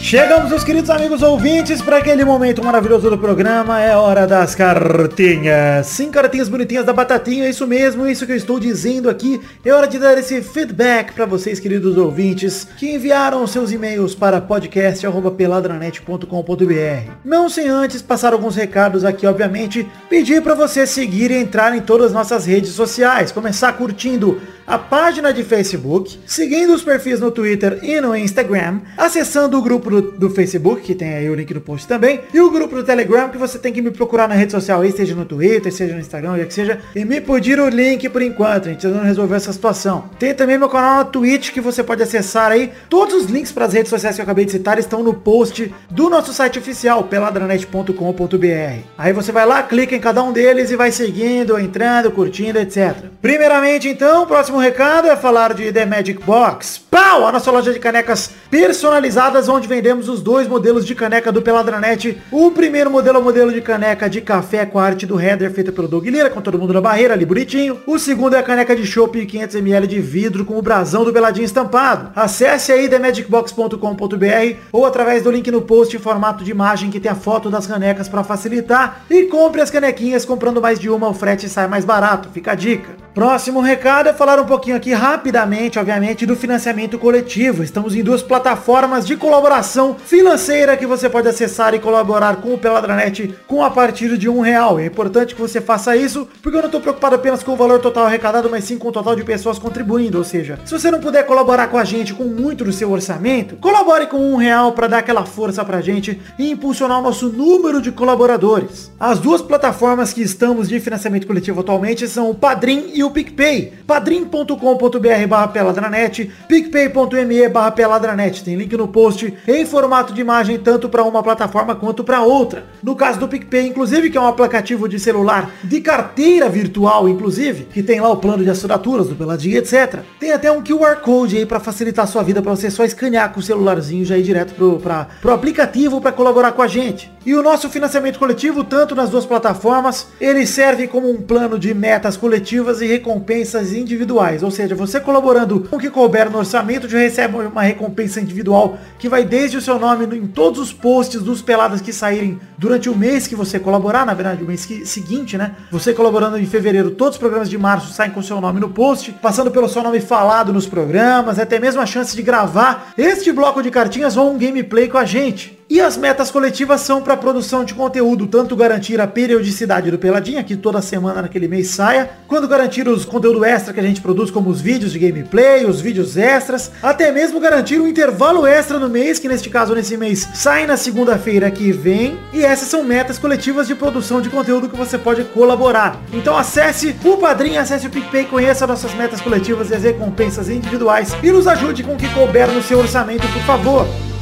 Chegamos, meus queridos amigos ouvintes, para aquele momento maravilhoso do programa. É hora das cartinhas. Sim, cartinhas bonitinhas da Batatinha, é isso mesmo, isso que eu estou dizendo aqui. É hora de dar esse feedback para vocês, queridos ouvintes, que enviaram seus e-mails para podcast.peladranet.com.br. Não sem antes passar alguns recados aqui, obviamente, pedir para você seguir e entrar em todas as nossas redes sociais. Começar curtindo a página de Facebook, seguindo os perfis no Twitter e no Instagram, acessando o grupo do, do Facebook, que tem aí o link no post também, e o grupo do Telegram, que você tem que me procurar na rede social aí, seja no Twitter, seja no Instagram, é que seja, e me pedir o link por enquanto, a gente não resolveu essa situação. Tem também meu canal na Twitch, que você pode acessar aí, todos os links para as redes sociais que eu acabei de citar estão no post do nosso site oficial, peladranet.com.br. Aí você vai lá, clica em cada um deles e vai seguindo, entrando, curtindo, etc. Primeiramente, então, o próximo recado é falar de The Magic Box. Pau! A nossa loja de canecas personalizadas, onde vendemos os dois modelos de caneca do Peladranet. O primeiro modelo é o modelo de caneca de café com a arte do header, feita pelo Doug Lira, com todo mundo na barreira, ali bonitinho. O segundo é a caneca de chopp 500ml de vidro com o brasão do Peladinho estampado. Acesse aí themagicbox.com.br ou através do link no post em formato de imagem que tem a foto das canecas para facilitar. E compre as canequinhas, comprando mais de uma, o frete sai mais barato. Fica a dica. Próximo recado é falar um pouquinho aqui rapidamente, obviamente, do financiamento coletivo. Estamos em duas plataformas de colaboração financeira que você pode acessar e colaborar com o Peladranet com a partir de um real. É importante que você faça isso, porque eu não estou preocupado apenas com o valor total arrecadado, mas sim com o total de pessoas contribuindo. Ou seja, se você não puder colaborar com a gente com muito do seu orçamento, colabore com um real para dar aquela força pra gente e impulsionar o nosso número de colaboradores. As duas plataformas que estamos de financiamento coletivo atualmente são o Padrim e o PicPay. padrim.com.br barra peladranet, picpay.me barra peladranet. Tem link no post em formato de imagem tanto para uma plataforma quanto para outra. No caso do PicPay, inclusive, que é um aplicativo de celular de carteira virtual, inclusive, que tem lá o plano de assinaturas do Peladinha, etc. Tem até um QR Code aí para facilitar a sua vida, para você só escanear com o celularzinho já ir direto pro, pra, pro aplicativo para colaborar com a gente. E o nosso financiamento coletivo, tanto nas duas plataformas, ele serve como um plano de metas coletivas e recompensas individuais. Ou seja, você colaborando com o que couber no orçamento, já recebe uma recompensa individual que vai desde o seu nome em todos os posts dos peladas que saírem durante o mês que você colaborar, na verdade, o mês que, seguinte, né? Você colaborando em fevereiro, todos os programas de março saem com seu nome no post, passando pelo seu nome falado nos programas, até mesmo a chance de gravar este bloco de cartinhas ou um gameplay com a gente. E as metas coletivas são para produção de conteúdo, tanto garantir a periodicidade do Peladinha, que toda semana naquele mês saia, quando garantir os conteúdo extra que a gente produz, como os vídeos de gameplay, os vídeos extras, até mesmo garantir um intervalo extra no mês, que neste caso, nesse mês, sai na segunda-feira que vem. E essas são metas coletivas de produção de conteúdo que você pode colaborar. Então acesse o Padrinho, acesse o PicPay, conheça nossas metas coletivas e as recompensas individuais e nos ajude com o que couber no seu orçamento, por favor.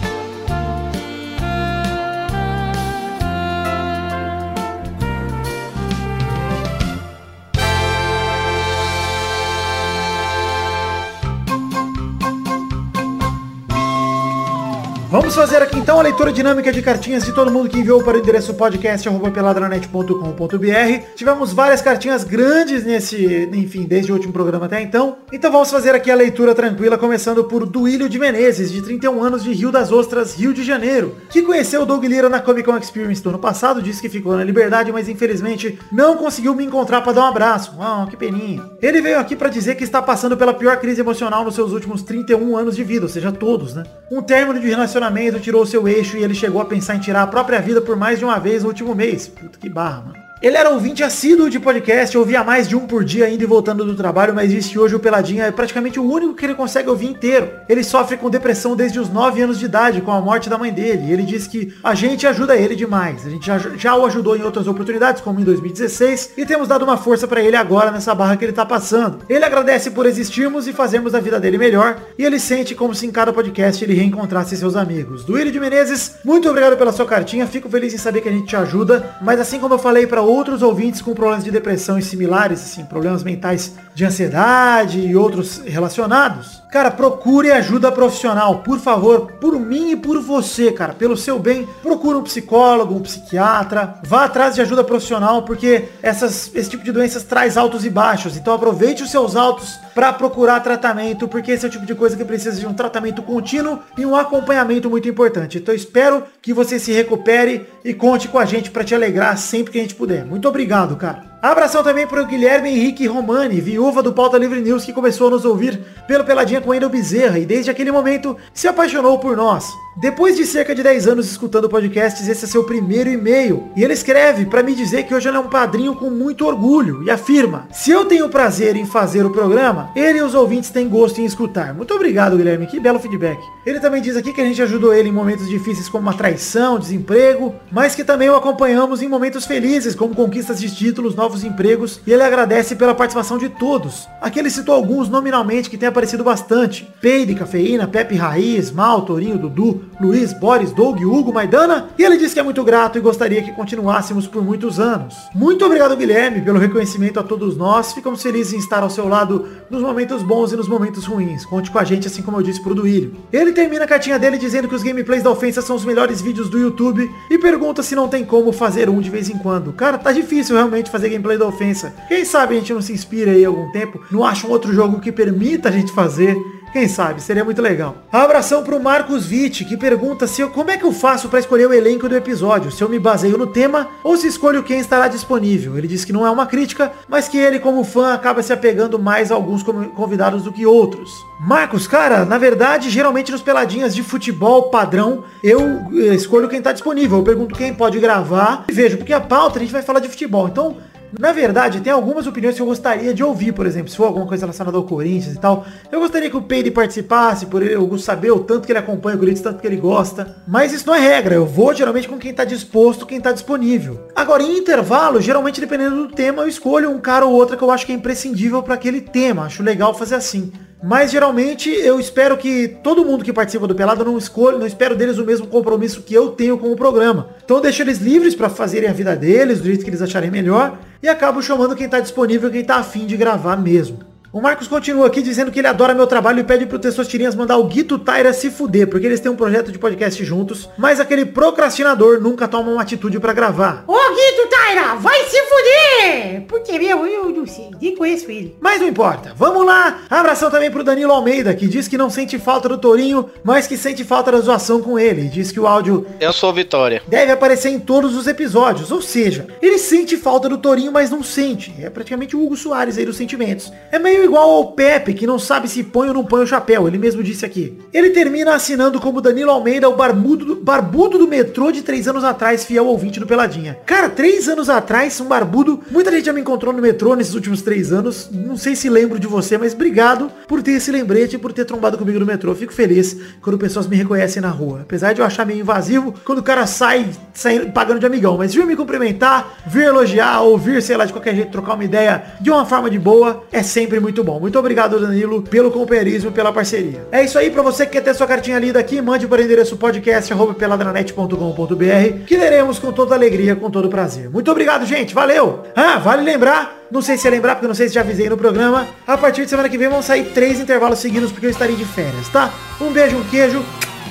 Vamos fazer aqui então a leitura dinâmica de cartinhas de todo mundo que enviou para o endereço podcast.peladranet.com.br. Tivemos várias cartinhas grandes nesse, enfim, desde o último programa até então. Então vamos fazer aqui a leitura tranquila, começando por Duílio de Menezes, de 31 anos, de Rio das Ostras, Rio de Janeiro, que conheceu o Doug Lira na Comic Con Experience do ano passado, disse que ficou na liberdade, mas infelizmente não conseguiu me encontrar para dar um abraço. Ah, que peninha. Ele veio aqui para dizer que está passando pela pior crise emocional nos seus últimos 31 anos de vida, ou seja, todos, né? Um término de relacionamento tirou seu eixo e ele chegou a pensar em tirar a própria vida por mais de uma vez no último mês. Puta que barra, mano. Ele era ouvinte assíduo de podcast, ouvia mais de um por dia indo e voltando do trabalho, mas disse que hoje o Peladinha é praticamente o único que ele consegue ouvir inteiro. Ele sofre com depressão desde os 9 anos de idade, com a morte da mãe dele. Ele disse que a gente ajuda ele demais. A gente já, já o ajudou em outras oportunidades, como em 2016, e temos dado uma força para ele agora nessa barra que ele tá passando. Ele agradece por existirmos e fazermos a vida dele melhor, e ele sente como se em cada podcast ele reencontrasse seus amigos. Duílio de Menezes, muito obrigado pela sua cartinha, fico feliz em saber que a gente te ajuda, mas assim como eu falei para outros ouvintes com problemas de depressão e similares, assim, problemas mentais de ansiedade e outros relacionados, cara, procure ajuda profissional, por favor, por mim e por você, cara, pelo seu bem, procure um psicólogo, um psiquiatra, vá atrás de ajuda profissional, porque essas, esse tipo de doenças traz altos e baixos, então aproveite os seus altos para procurar tratamento, porque esse é o tipo de coisa que precisa de um tratamento contínuo e um acompanhamento muito importante. Então espero que você se recupere e conte com a gente para te alegrar sempre que a gente puder. Muito obrigado, cara. Abração também para o Guilherme Henrique Romani, viúva do Pauta Livre News, que começou a nos ouvir pelo Peladinha com Wendel Bezerra e desde aquele momento se apaixonou por nós. Depois de cerca de 10 anos escutando podcasts, esse é seu primeiro e-mail. E ele escreve para me dizer que hoje ele é um padrinho com muito orgulho e afirma: Se eu tenho prazer em fazer o programa, ele e os ouvintes têm gosto em escutar. Muito obrigado, Guilherme. Que belo feedback. Ele também diz aqui que a gente ajudou ele em momentos difíceis como uma traição, desemprego, mas que também o acompanhamos em momentos felizes, como conquistas de títulos, novos empregos, e ele agradece pela participação de todos. Aqui ele citou alguns nominalmente que têm aparecido bastante. Peide, Cafeína, Pepe Raiz, Mal, Torinho, Dudu, Luiz, Boris, Doug, Hugo, Maidana, e ele disse que é muito grato e gostaria que continuássemos por muitos anos. Muito obrigado, Guilherme, pelo reconhecimento a todos nós. Ficamos felizes em estar ao seu lado nos momentos bons e nos momentos ruins. Conte com a gente, assim como eu disse pro Duílio. Ele termina a cartinha dele dizendo que os gameplays da ofensa são os melhores vídeos do YouTube e pergunta se não tem como fazer um de vez em quando. Cara, tá difícil realmente fazer gameplay da ofensa. Quem sabe a gente não se inspira aí algum tempo, não acha um outro jogo que permita a gente fazer quem sabe, seria muito legal. Abração pro Marcos Witt, que pergunta se eu, como é que eu faço para escolher o elenco do episódio, se eu me baseio no tema ou se escolho quem estará disponível. Ele diz que não é uma crítica, mas que ele, como fã, acaba se apegando mais a alguns convidados do que outros. Marcos, cara, na verdade, geralmente nos peladinhas de futebol padrão, eu eh, escolho quem tá disponível. Eu pergunto quem pode gravar e vejo, porque a pauta a gente vai falar de futebol. Então, na verdade, tem algumas opiniões que eu gostaria de ouvir, por exemplo, se for alguma coisa relacionada ao Corinthians e tal. Eu gostaria que o Peide participasse, por eu saber o tanto que ele acompanha o Corinthians, tanto que ele gosta. Mas isso não é regra, eu vou geralmente com quem tá disposto, quem tá disponível. Agora, em intervalo, geralmente dependendo do tema, eu escolho um cara ou outra que eu acho que é imprescindível para aquele tema. Acho legal fazer assim. Mas geralmente eu espero que todo mundo que participa do Pelado não escolha, não espero deles o mesmo compromisso que eu tenho com o programa. Então eu deixo eles livres para fazerem a vida deles, do jeito que eles acharem melhor, e acabo chamando quem tá disponível, quem tá afim de gravar mesmo. O Marcos continua aqui dizendo que ele adora meu trabalho e pede pro Testosterinhas mandar o Guito Taira se fuder, porque eles têm um projeto de podcast juntos, mas aquele procrastinador nunca toma uma atitude pra gravar. Ô, Guito Taira, vai se fuder! Porque, meu, eu não sei, nem conheço ele. Mas não importa. Vamos lá. Abração também pro Danilo Almeida, que diz que não sente falta do Torinho, mas que sente falta da zoação com ele. Diz que o áudio Eu sou Vitória. deve aparecer em todos os episódios. Ou seja, ele sente falta do Torinho, mas não sente. É praticamente o Hugo Soares aí dos sentimentos. É meio igual ao Pepe, que não sabe se põe ou não põe o chapéu. Ele mesmo disse aqui. Ele termina assinando como Danilo Almeida, o barbudo do, barbudo do metrô de três anos atrás, fiel ouvinte do Peladinha. Cara, três anos atrás, um barbudo. Muita gente já me encontrou no metrô nesses últimos três anos. Não sei se lembro de você, mas obrigado por ter esse lembrete e por ter trombado comigo no metrô. Fico feliz quando pessoas me reconhecem na rua. Apesar de eu achar meio invasivo quando o cara sai saindo, pagando de amigão. Mas vir me cumprimentar, vir elogiar ou vir, sei lá, de qualquer jeito, trocar uma ideia de uma forma de boa, é sempre muito bom. Muito obrigado, Danilo, pelo companheirismo e pela parceria. É isso aí, pra você que quer ter sua cartinha lida aqui, mande para o endereço podcast arroba peladranet.com.br que leremos com toda alegria, com todo prazer. Muito obrigado, gente. Valeu! Ah, vale lembrar não sei se é lembrar, porque não sei se já avisei no programa. A partir de semana que vem vão sair três intervalos seguidos, porque eu estarei de férias, tá? Um beijo, um queijo.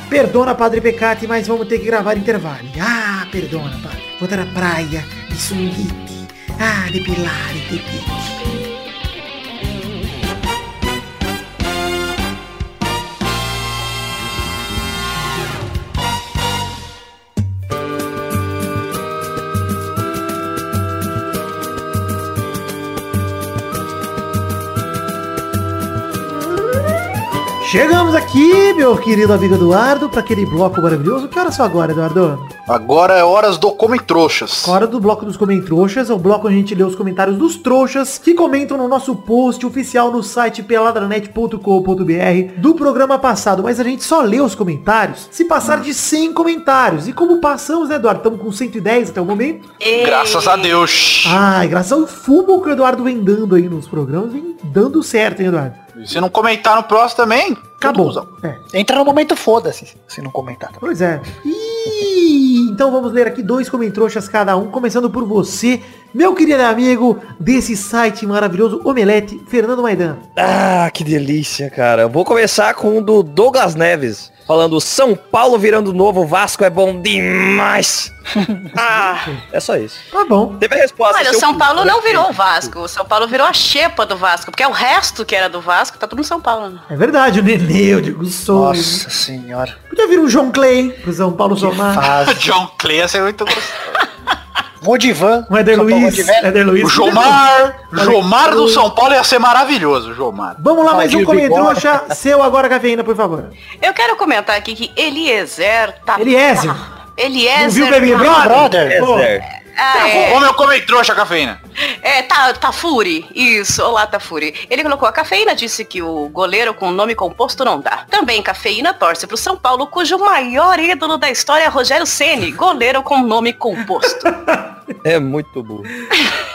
Perdona, Padre Pecati, mas vamos ter que gravar intervalo. Ah, perdona, Padre. Vou estar na praia, de sunguite. Ah, depilar e depite. Chegamos aqui, meu querido amigo Eduardo, para aquele bloco maravilhoso. Que horas são agora, Eduardo? Agora é horas do Come Trouxas. Hora do bloco dos Comentroxas, é o bloco onde a gente lê os comentários dos trouxas que comentam no nosso post oficial no site peladranet.com.br do programa passado. Mas a gente só lê os comentários se passar de 100 comentários. E como passamos, né, Eduardo? Estamos com 110 até o momento. Ei. Graças a Deus. Ai, graças ao fumo que o Eduardo vem dando aí nos programas, vem dando certo, hein, Eduardo? Se não comentar no próximo também, Acabou. É. Entra no momento foda-se, se não comentar. Pois é. E então vamos ler aqui dois comentroxas cada um, começando por você, meu querido amigo desse site maravilhoso, Omelete, Fernando Maidan. Ah, que delícia, cara. Vou começar com o do Douglas Neves. Falando São Paulo virando novo Vasco é bom demais. ah, é só isso. Tá bom. Teve a resposta. Olha, o São Paulo não virou o? Vasco. O São Paulo virou a xepa do Vasco. Porque é o resto que era do Vasco, tá tudo no São Paulo. né? É verdade, o Nenê, eu digo sonho. Nossa senhora. Podia vir um João Clay pro São Paulo somar. John Clay ia ser muito gostoso. Modivan. São Paulo Luiz. Éder Luiz. O Jomar, Jomar do São Paulo ia ser maravilhoso, o Jomar. Vamos lá, mais um Valdir comentroxa seu agora, cafeína, por favor. Eu quero comentar aqui que Eliezer tá... Eliezer. Ah, Eliezer... Não viu o Baby tá- Brother? Brother. Ah, é. Como eu comei trouxa, cafeína? É, tá, Tafuri. Isso, olá, Tafuri. Ele colocou a cafeína, disse que o goleiro com nome composto não dá. Também cafeína torce pro São Paulo, cujo maior ídolo da história é Rogério Ceni, goleiro com nome composto. é muito burro.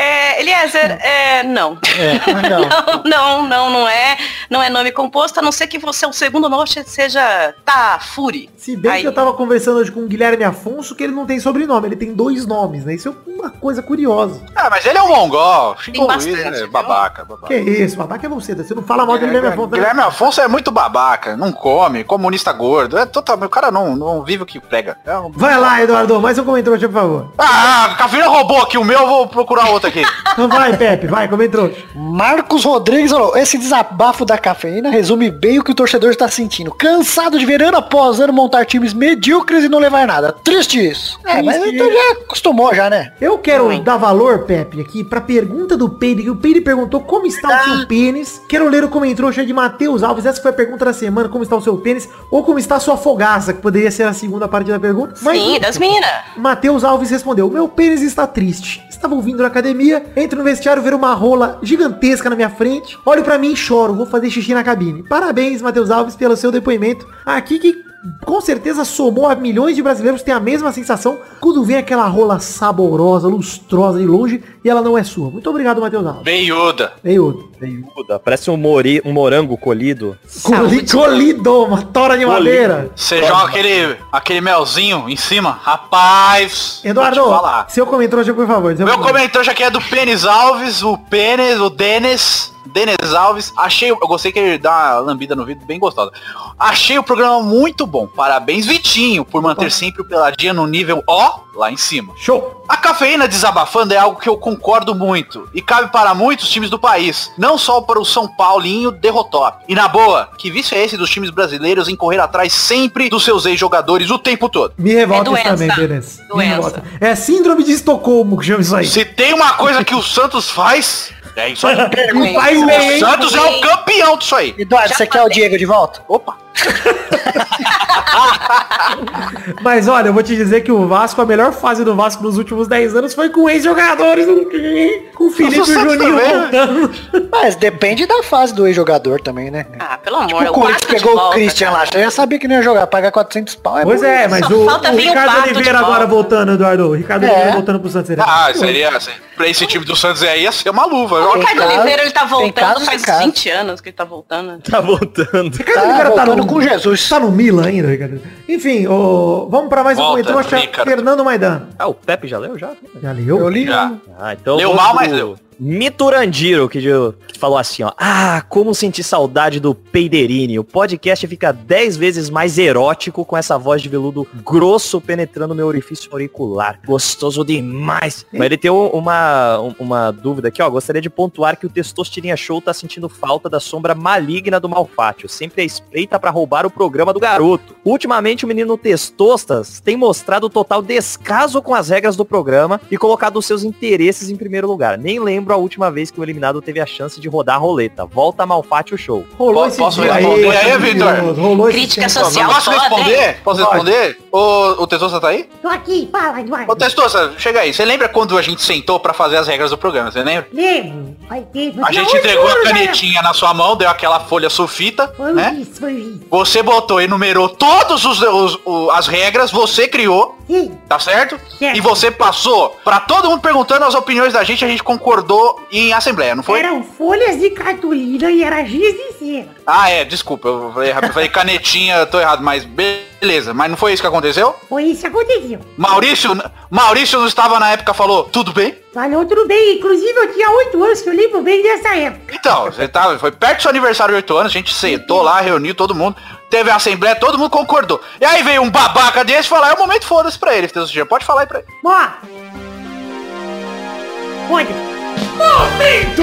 É, Eliezer, é, não. É, não. Não, não, não, não é. Não é nome composto, a não ser que você, o segundo nome seja Tafuri. Se bem Aí- que eu tava conversando hoje com o Guilherme Afonso, que ele não tem sobrenome, ele tem dois nomes, né? Isso é uma coisa curiosa. Ah, mas ele é um mongol. Chico Tem Luiz bastante, é viu? babaca, babaca. Que isso, babaca é você, você não fala mal do Guilherme Afonso. né? Guilherme Afonso é muito babaca, não come, comunista gordo. É totalmente, o cara não, não vive o que prega. É um- Vai lá, Eduardo, mais um comentário, por favor. Ah, a cafeína roubou aqui o meu, eu vou procurar outro aqui. Então vai, Pepe, vai, comentou. Marcos Rodrigues falou, esse desabafo da cafeína resume bem o que o torcedor está sentindo. Cansado de ver ano após ano montar times medíocres e não levar nada. Triste isso. É, mas então já acostumou já, né? Eu quero dar valor, Pepe, aqui pra pergunta do Peide, que o Peide perguntou como está o seu pênis. Quero ler o comentário de Matheus Alves. Essa foi a pergunta da semana, como está o seu pênis, ou como está a sua fogaça, que poderia ser a segunda parte da pergunta. Sim, das minas. Matheus Alves respondeu, meu pênis está triste. Estava ouvindo na academia, entro no vestiário, ver uma rola gigantesca na minha frente, olho pra mim e choro, vou fazer xixi na cabine. Parabéns, Matheus Alves, pelo seu depoimento. Aqui que com certeza somou a milhões de brasileiros que têm a mesma sensação quando vem aquela rola saborosa, lustrosa de longe e ela não é sua. Muito obrigado, Matheus Alves. Veiuda. Veio. Veiuda, Parece um, mori, um morango colhido. Coli, colido, uma tora de madeira. Você joga aquele, aquele melzinho em cima. Rapaz. Eduardo, seu comentário, por favor. Meu comentário. comentário já que é do Pênis Alves, o Pênis, o Denis. Denis Alves, achei, eu gostei que ele dá uma lambida no vídeo bem gostosa. Achei o programa muito bom. Parabéns, Vitinho, por manter sempre o Peladinha no nível O lá em cima. Show. A cafeína desabafando é algo que eu concordo muito e cabe para muitos times do país, não só para o São Paulinho derrotou. E na boa, que vício é esse dos times brasileiros em correr atrás sempre dos seus ex-jogadores o tempo todo? Me revolta É também. Denis. É síndrome de Estocolmo que chama isso aí. Se tem uma coisa que o Santos faz, é isso aí. O? Santos é o campeão disso aí. Eduardo, você quer o Diego de volta? Opa. Mas olha, eu vou te dizer que o Vasco, a melhor fase do Vasco nos últimos 10 anos foi com ex-jogadores, com o Felipe e o Juninho né? voltando. Mas depende da fase do ex-jogador também, né? Ah, pelo amor, o Corinthians de pegou o volta, Christian cara. lá, já ia sabia que não ia jogar, pagar 400 pau. É Pois bom. é, mas o, o o Ricardo Oliveira agora voltando, Eduardo. O Ricardo É. Oliveira voltando pro Santos. seria- Ah, seria assim. Pra esse time do Santos aí ia ser uma luva. O Ricardo Oliveira, ele tá voltando faz casos. 20 anos que ele tá voltando. Tá voltando. Ricardo Tá Oliveira tá voltando no, com Jesus. Tá no Milan ainda, Ricardo. Enfim, vamos pra mais um Volta, comentário. Ricardo. Fernando Maidana. Ah, o Pepe já leu já? Já leu? Eu li. Já. Ah, então Leu mal, pro mas leu. Miturandiro, que, que falou assim, ó. Ah, como senti saudade do Peiderini. O podcast fica 10 vezes mais erótico com essa voz de veludo grosso penetrando meu orifício auricular. Gostoso demais. Mas ele tem um- uma, um- uma dúvida aqui, ó. Gostaria de pontuar que o Testosterinha Show tá sentindo falta da sombra maligna do Malfátio. Sempre a espreita pra roubar o programa do garoto. Ultimamente o menino Testostas tem mostrado total descaso com as regras do programa e colocado os seus interesses em primeiro lugar. Nem lembro a última vez que o eliminado teve a chance de rodar a roleta. Volta Malfátio Show. Rolou Posso- esse posso dia responder aí, maravilhoso. Vitor? Crítica social. Posso responder? Posso Pode. responder? O, o Testosta tá aí? Tô aqui, fala, Ô Eduardo. Testosta, chega aí. Você lembra quando a gente sentou pra fazer as regras do programa? Você lembra? Lembro. Vai ter. A gente entregou a canetinha na sua mão, deu aquela folha sulfita, Foi né? isso, foi isso. Você botou, enumerou todas os, os- o- as regras, você criou, Tá certo? E você passou pra todo mundo perguntando as opiniões da gente, a gente concordou em assembleia, não foi? eram folhas de cartolina e era giz de cera. Ah, é, desculpa, eu falei, eu falei canetinha, tô errado, mas beleza, mas não foi isso que aconteceu? Foi isso que aconteceu. Maurício, Maurício não estava na época, falou, tudo bem? Falou tudo bem. Inclusive, eu tinha oito anos, que eu lembro bem dessa época. Então, você tava, foi perto do seu aniversário de 8 anos, a gente sentou lá, reuniu todo mundo, teve a assembleia, todo mundo concordou. E aí veio um babaca desse falar, é o momento foda-se pra ele, pode falar aí pra ele. Ó. Olha, Momento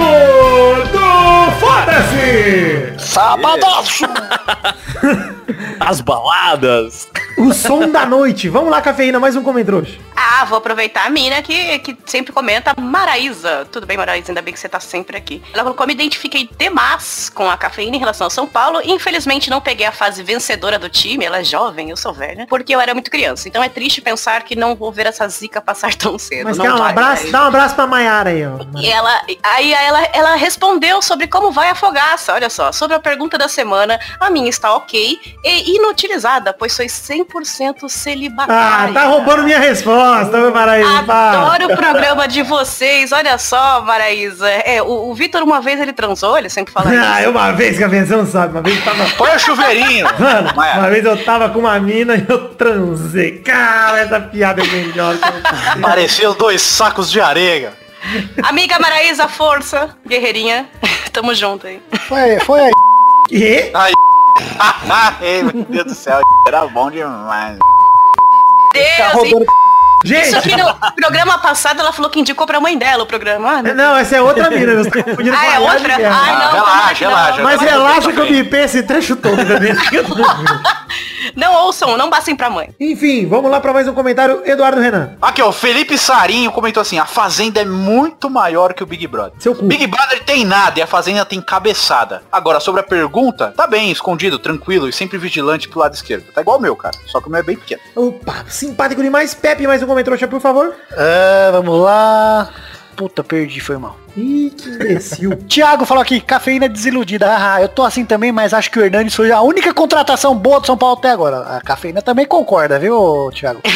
do Foda-se! Sabadaço! As baladas. O som da noite. Vamos lá, cafeína, mais um comentário. Ah, vou aproveitar a mina que, que sempre comenta, Maraísa. Tudo bem, Maraísa, ainda bem que você tá sempre aqui. Ela colocou, me identifiquei demais com a cafeína em relação ao São Paulo. Infelizmente não peguei a fase vencedora do time, ela é jovem, eu sou velha, porque eu era muito criança. Então é triste pensar que não vou ver essa zica passar tão cedo. Mas não calma, um vai, abraço, vai. dá um abraço pra Maiara aí, ó. E ela, aí ela, ela respondeu sobre como vai a fogaça. Olha só, sobre a pergunta da semana, a minha está ok e inutilizada, pois sou 100% Ah, celibatária. tá roubando minha resposta, meu. Para. Adoro o programa de vocês. Olha só, Maraísa. É, o, o Vitor uma vez ele transou, ele sempre fala Ah, isso. eu uma vez, cafeína, você não sabe, uma vez eu tava... Põe o chuveirinho. Mano, Mas- uma vez eu tava com uma mina e eu transei. Cara, essa piada é melhor. Pareciam dois sacos de areia. Amiga Maraísa, força, guerreirinha. Tamo junto aí. Foi, foi aí. E? Ai, meu Deus do céu, era bom demais. Tá Deus, rodando. Gente, isso aqui no programa passado ela falou que indicou pra mãe dela o programa. Ah, meu não, essa é outra mina, você tá confundindo Ah, com é outra? Ai, não, relaxa, que relaxa. Mas relaxa que eu bipei esse trecho todo também. Não ouçam, não passem pra mãe. Enfim, vamos lá pra mais um comentário. Eduardo Renan. Aqui, ó, o Felipe Sarinho comentou assim, a Fazenda é muito maior que o Big Brother. Seu cu. Big Brother tem nada e a Fazenda tem cabeçada. Agora, sobre a pergunta, tá bem, escondido, tranquilo e sempre vigilante pro lado esquerdo. Tá igual o meu, cara. Só que o meu é bem pequeno. Opa, simpático demais. Pepe, mais um comentário, por favor. Ah, vamos lá. Puta, perdi, foi mal. Ih, que imbecil. Tiago falou aqui, cafeína desiludida. Ah, eu tô assim também, mas acho que o Hernandes foi a única contratação boa do São Paulo até agora. A cafeína também concorda, viu, Tiago?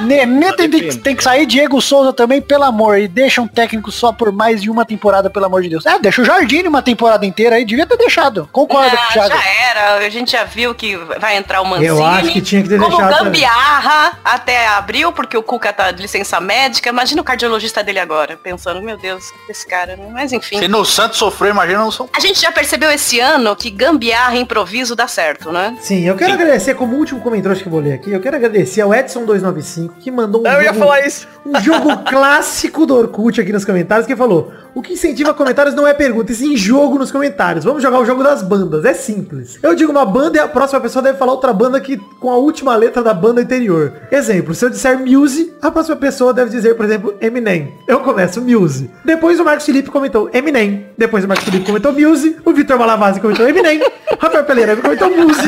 Nenê tem, tem- tem que sair, Diego Souza também, pelo amor. E deixa um técnico só por mais de uma temporada, pelo amor de Deus. É, deixa o Jardine uma temporada inteira aí, devia ter deixado. Concordo com o Ah, Thiago. já era, a gente já viu que vai entrar o Mancini. Eu acho que tinha que ter como deixado também. gambiarra até abril, porque o Cuca tá de licença médica. Imagina o cardiologista dele agora, pensando, meu Deus, esse cara, né? mas enfim. Se no Santos sofreu, imagina no São A gente já percebeu esse ano que gambiarra e improviso dá certo, né? Sim, eu quero agradecer, como último comentário que eu vou ler aqui, eu quero agradecer ao Edson295, que mandou um Eu ia jogo- falar isso. um jogo clássico do Orkut aqui nos comentários, que falou, o que incentiva comentários não é pergunta, e sim jogo nos comentários. Vamos jogar o jogo das bandas, é simples. Eu digo uma banda e a próxima pessoa deve falar outra banda que com a última letra da banda anterior. Exemplo, se eu disser Muse, a próxima pessoa deve dizer, por exemplo, Eminem. Eu começo Muse. Depois o Marcos Felipe comentou Eminem. Depois o Marcos Felipe comentou Muse. O Vitor Malavasi comentou Eminem. Rafael Peleira comentou Muse.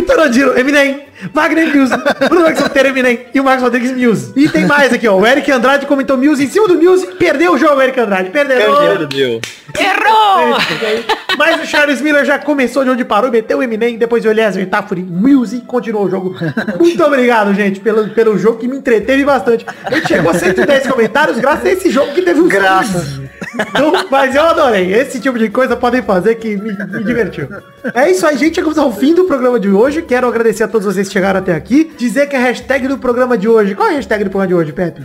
Vitor Andiro, Eminem. Wagner Muse. Bruno Max Solteiro, Eminem. E o Marcos Rodrigues Muse. E tem mais aqui, ó. O Eric Andrade comentou Muse em cima do Muse. Perdeu o jogo, Eric Andrade. Perdeu. Perdeu. Errou! Mas o Charles Miller já começou de onde parou, meteu o Eminem, depois o Eliezer Tafuri Music, continuou o jogo. Muito obrigado, gente, pelo, pelo jogo que me entreteve bastante. A gente chegou a 110 comentários graças a esse jogo que teve um Graças. Então, mas eu adorei. Esse tipo de coisa podem fazer que me, me divertiu. É isso aí, gente. Chegamos ao fim do programa de hoje. Quero agradecer a todos vocês que chegaram até aqui. Dizer que a hashtag do programa de hoje. Qual é a hashtag do programa de hoje, Pepe?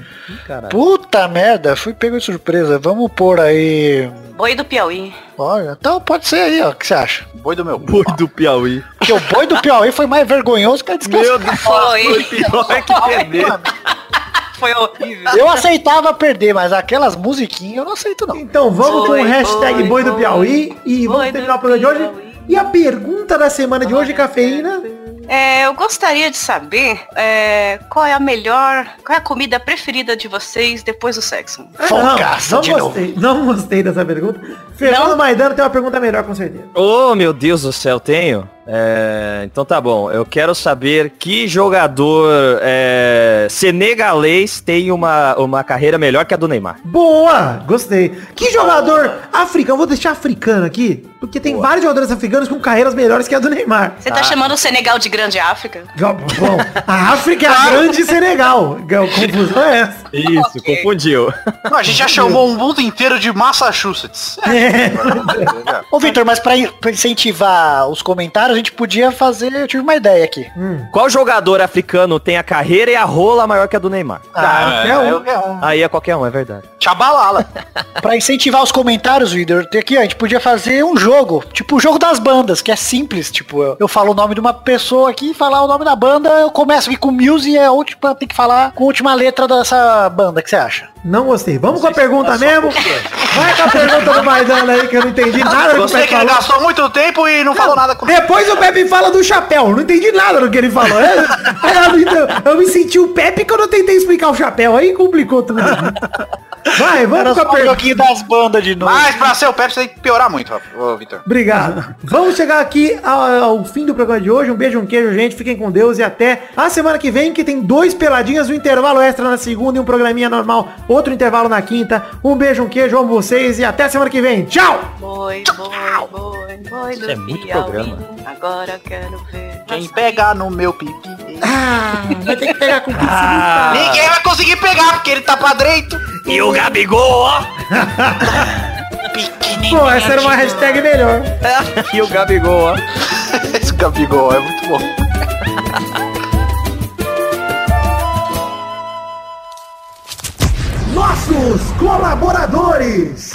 Puta merda, fui pego de surpresa. Vamos pôr aí. Boi do Piauí. Olha, então pode ser aí, ó. O que você acha? Boi do meu. Boi do Piauí. Porque o boi do Piauí foi mais vergonhoso que a desgraça. Meu Deus, Foi. pior que perder. Foi horrível. Eu aceitava perder, mas aquelas musiquinhas eu não aceito não. Então vamos Boi, com o hashtag boi, Boi do. Piauí. E Boi vamos terminar o programa de hoje. E a pergunta da semana de hoje, cafeína. É, eu gostaria de saber é, qual é a melhor, qual é a comida preferida de vocês depois do sexo. Não, de não novo. gostei, não gostei dessa pergunta. Fernando Não? Maidano tem uma pergunta melhor, com certeza. Oh, meu Deus do céu, tenho? É, então tá bom, eu quero saber que jogador é, senegalês tem uma, uma carreira melhor que a do Neymar. Boa! Gostei. Que jogador africano, vou deixar africano aqui, porque tem vários jogadores africanos com carreiras melhores que a do Neymar. Você tá chamando o Senegal de Grande África? Bom, a África é a grande Senegal. A confusão é essa. Isso, Ok. confundiu. Não, a gente já chamou um mundo inteiro de Massachusetts. Ô Victor, mas pra, in- pra incentivar os comentários, gente podia fazer. Eu tive uma ideia aqui. Qual jogador africano tem a carreira e a rola maior que a do Neymar? Ah, é, é um. é, é. Aí é qualquer um, é verdade. Tchabalala. Pra incentivar os comentários, Victor, tem aqui, ó, a gente podia fazer um jogo. Tipo o jogo das bandas, que é simples. Tipo, eu, eu falo o nome de uma pessoa aqui, falar o nome da banda, eu começo aqui com Muse e a última tem que falar com a última letra dessa banda. O que você acha? Não gostei. Vamos com a pergunta mesmo? Vai com a pergunta do Maidano aí, que eu não entendi nada do que Você que gastou muito tempo e não falou nada comigo. Depois o Pepe fala do chapéu. Não entendi nada do que ele falou. É, então, eu me senti o Pepe quando eu tentei explicar o chapéu. Aí complicou tudo. Vai, vamos Era com a um pergunta. das bandas de novo. Mas pra ser o você tem que piorar muito, ô, Vitor. Obrigado. Vamos chegar aqui ao, ao fim do programa de hoje. Um beijo, um queijo, gente. Fiquem com Deus e até a semana que vem, que tem dois peladinhas, um intervalo extra na segunda e um programinha normal, outro intervalo na quinta. Um beijo, um queijo, amo vocês e até a semana que vem. Tchau! Boi, boi, boi, boi do É muito programa. Agora quero ver. Quem pegar no meu pipi. Ah, vai ter que pegar com Ninguém vai conseguir pegar, porque ele tá pra direito. E o Gabigol, ó! Pô, essa era uma hashtag melhor. e o Gabigol, ó. Esse Gabigol é muito bom. Nossos colaboradores.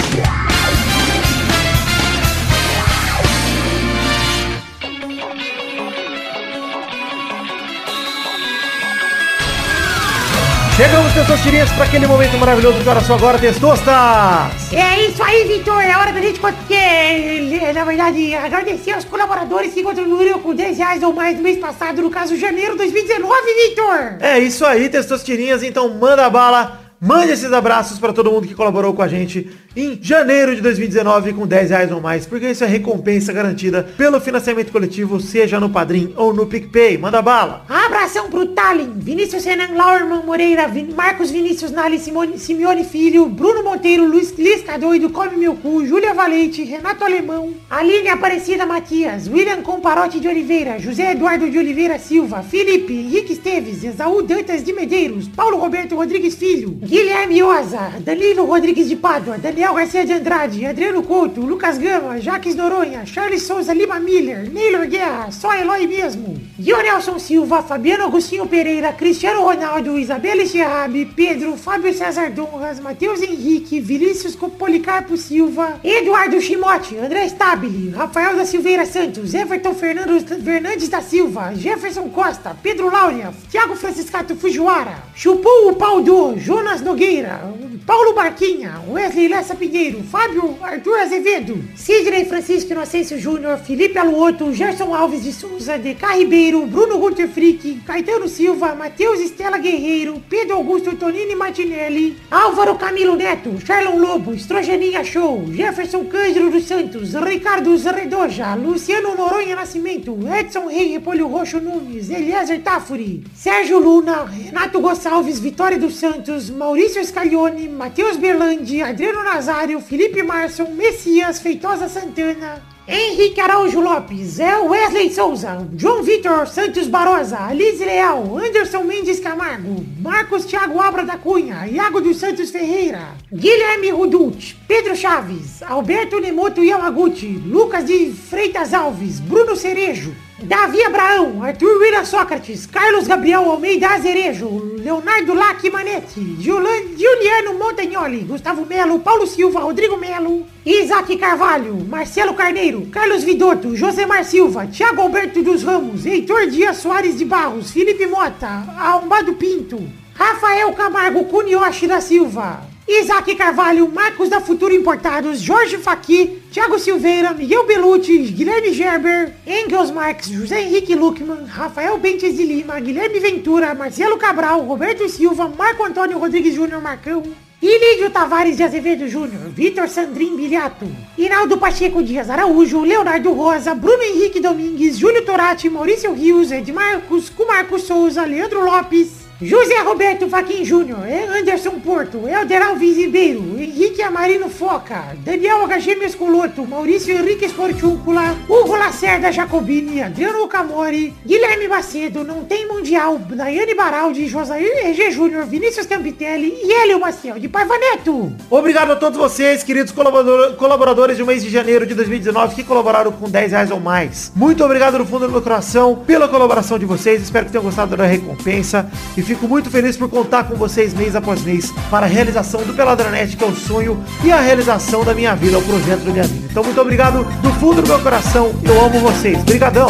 Chegamos, Testosterinhas, para aquele momento maravilhoso que hora só agora, Testostas! É isso aí, Vitor. É hora da gente, é, na verdade, agradecer aos colaboradores que contribuíram com 10 reais ou mais no mês passado, no caso, janeiro de 2019, Vitor. É isso aí, Testosterinhas, então manda bala, mande esses abraços para todo mundo que colaborou com a gente em janeiro de 2019 com 10 reais ou mais, porque isso é recompensa garantida pelo financiamento coletivo, seja no Padrim ou no PicPay. Manda bala! Abração pro Tallin, Vinícius Renan Laurman Moreira, Vin- Marcos Vinícius Nali Simone, Simeone Filho, Bruno Monteiro, Luiz Lisca Doido, Come Meu Cu, Júlia Valente, Renato Alemão, Aline Aparecida Matias, William Comparote de Oliveira, José Eduardo de Oliveira Silva, Felipe, Henrique Esteves, Esaú Dantas de Medeiros, Paulo Roberto Rodrigues Filho, Guilherme Oza, Danilo Rodrigues de Pádua, Daniel Garcia de Andrade, Adriano Couto, Lucas Gama, Jaques Noronha, Charles Souza Lima Miller, Neylor Guerra, só Eloy mesmo, Dionelson Silva, Fabiano Agostinho Pereira, Cristiano Ronaldo, Isabela Xerrabi, Pedro, Fábio César Donras, Matheus Henrique, Vinícius Policarpo Silva, Eduardo Chimote, André Stabile, Rafael da Silveira Santos, Everton Fernando Fernandes da Silva, Jefferson Costa, Pedro Laura, Thiago Franciscato Fujiwara, Chupou o Pau do, Jonas Nogueira, Paulo Barquinha, Wesley Lessa Pinheiro, Fábio Arthur Azevedo, Sidney Francisco Inocêncio Júnior, Felipe Aluoto, Gerson Alves de Souza, DK Ribeiro, Bruno Gunter Frick, Caetano Silva, Matheus Estela Guerreiro, Pedro Augusto Tonini Martinelli, Álvaro Camilo Neto, Charlon Lobo, Estrogeninha Show, Jefferson Cândido dos Santos, Ricardo Zredoja, Luciano Noronha Nascimento, Edson Rei Repolho Roxo Nunes, Eliezer Tafuri, Sérgio Luna, Renato Gonçalves, Vitória dos Santos, Maurício Scaglione, Matheus Berlandi, Adriano Nazário, Felipe Marson, Messias, Feitosa Santana, Henrique Araújo Lopes, é Wesley Souza, João Vitor Santos Barosa, Alice Leal, Anderson Mendes Camargo, Marcos Thiago Abra da Cunha, Iago dos Santos Ferreira, Guilherme Rudult, Pedro Chaves, Alberto Nemoto Yamaguchi, Lucas de Freitas Alves, Bruno Cerejo, Davi Abraão, Arthur Wira Sócrates, Carlos Gabriel Almeida Azerejo, Leonardo Lac Manetti, Juliano Montagnoli, Gustavo Melo, Paulo Silva, Rodrigo Melo, Isaac Carvalho, Marcelo Carneiro, Carlos Vidotto, Josemar Silva, Thiago Alberto dos Ramos, Heitor Dias Soares de Barros, Felipe Mota, Arrombado Pinto, Rafael Camargo Cunioche da Silva, Isaac Carvalho, Marcos da Futuro Importados, Jorge Faqui, Thiago Silveira, Miguel Belucci, Guilherme Gerber, Engels Marques, José Henrique Luckman, Rafael Bentes de Lima, Guilherme Ventura, Marcelo Cabral, Roberto Silva, Marco Antônio Rodrigues Júnior Marcão, Ilídio Tavares de Azevedo Júnior, Vitor Sandrin Biliato, Hinaldo Pacheco Dias Araújo, Leonardo Rosa, Bruno Henrique Domingues, Júlio Torati, Maurício Rios, Edmarcos, Cumarco Souza, Leandro Lopes, José Roberto Faquin Júnior, é Anderson Porto, Helder Alves Ribeiro, Henrique Amarino Foca, Daniel HG Mescoloto, Maurício Henrique Esportúncula, Hugo Lacerda Jacobini, Adriano Camori, Guilherme Macedo, Não Tem Mundial, Daiane Baraldi, Josair EG Júnior, Vinícius Campitelli e Hélio Maciel de Paiva Neto. Obrigado a todos vocês, queridos colaborador- colaboradores do mês de janeiro de 2019 que colaboraram com 10 reais ou mais. Muito obrigado no fundo do meu coração pela colaboração de vocês. Espero que tenham gostado da recompensa e fico muito feliz por contar com vocês mês após mês para a realização do Peladranet, que é o sonho e a realização da minha vida, o projeto da minha vida. Então muito obrigado do fundo do meu coração. Eu amo vocês. Obrigadão.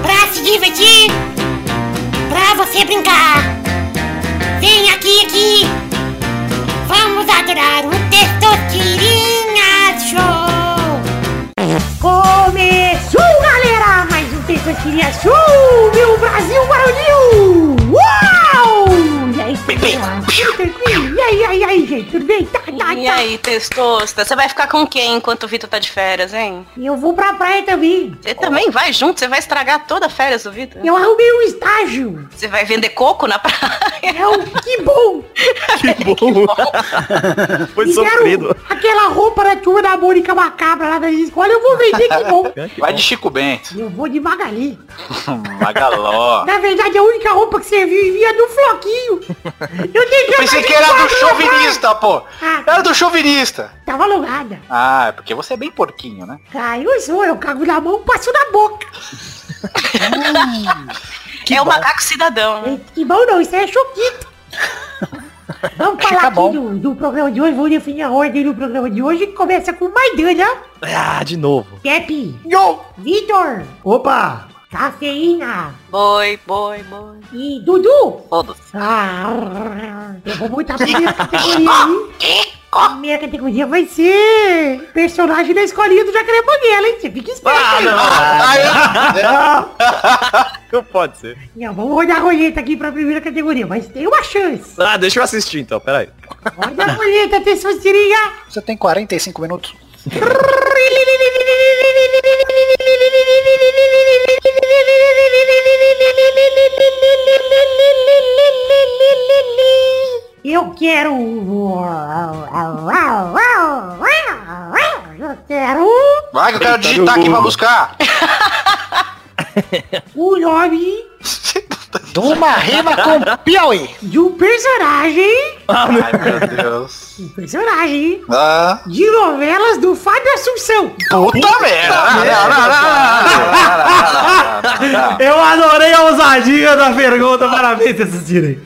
Pra se divertir, pra você brincar. Testosterinha Show, meu Brasil Barulhinho! Uau! E aí, tranquilo? E aí, aí, aí, gente? Tudo bem? Tá, tá, E tá. aí, testosta, você vai ficar com quem enquanto o Vitor tá de férias, hein? E eu vou pra praia também. Você também vai junto? Você vai estragar toda a férias do Vitor? Eu arrumei um estágio. Você vai vender coco na praia? É um que bom! Que bom. Foi Me deram sofrido. Aquela roupa da turma da Mônica Macabra lá da escola, eu vou vender que bom. Vai de Chico Bento. Eu vou de Magali. Magaló. Na verdade, a única roupa que serviu vinha do Floquinho. Eu Eu pensei que era do chauvinista, pô. Ah. Era do chauvinista. Tava alugada. Ah, é porque você é bem porquinho, né? Ah, eu sou, eu cago na mão, passo na boca. é o macaco cidadão, né? Que bom não, isso é choquito. Vamos falar Fica aqui do, do programa de hoje, vou definir a ordem do programa de hoje, que começa com Maidana, Ah, de novo. Pepe, Yo! Vitor, Opa! Cafeína Boi, boi, boi. e Dudu. Todos. Ah, eu vou botar a primeira categoria aí. A minha categoria vai ser personagem da escolinha do Jacaré Banguela, hein? Você fica esperto Ah, aí. não. Não pode ser. Não, vamos rodar a roleta aqui pra primeira categoria, mas tem uma chance. Ah, deixa eu assistir então, peraí. Roda a roleta, atenção, tirinha. Você tem 45 minutos. Eu quero. Eu quero Vai que eu quero digitar aqui pra buscar. o nome De uma rima com Piauí. de um personagem. Ai, meu Deus. Um personagem Ah, de novelas do Fábio Assunção. puta merda. Eu adorei a ousadia da pergunta. Parabéns, assistirem.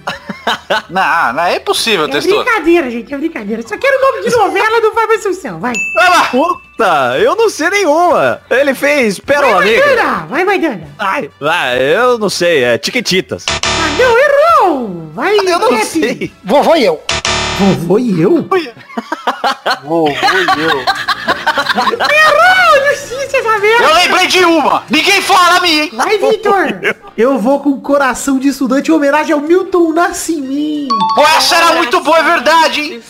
Não, não, é impossível, É testou. brincadeira, gente, é brincadeira. Só quero o nome de novela do Fábio Assunção. Vai. Vai lá. Puta, eu não sei nenhuma. Ele fez Pérola Vai, Negra. Maidana. Vai, Maidana. Ai, ah, eu não sei, é Tiquititas. Ah, não, errou. Vai, Eu não Pepe. sei. Vovô e eu. Vovô e eu? Errou, justiça essa merda. Eu lembrei de uma. Ninguém fala a mim, hein? Vai, Vitor. Eu vou com coração de estudante em homenagem ao Milton Nascimento. Pô, essa era muito boa, é verdade, hein?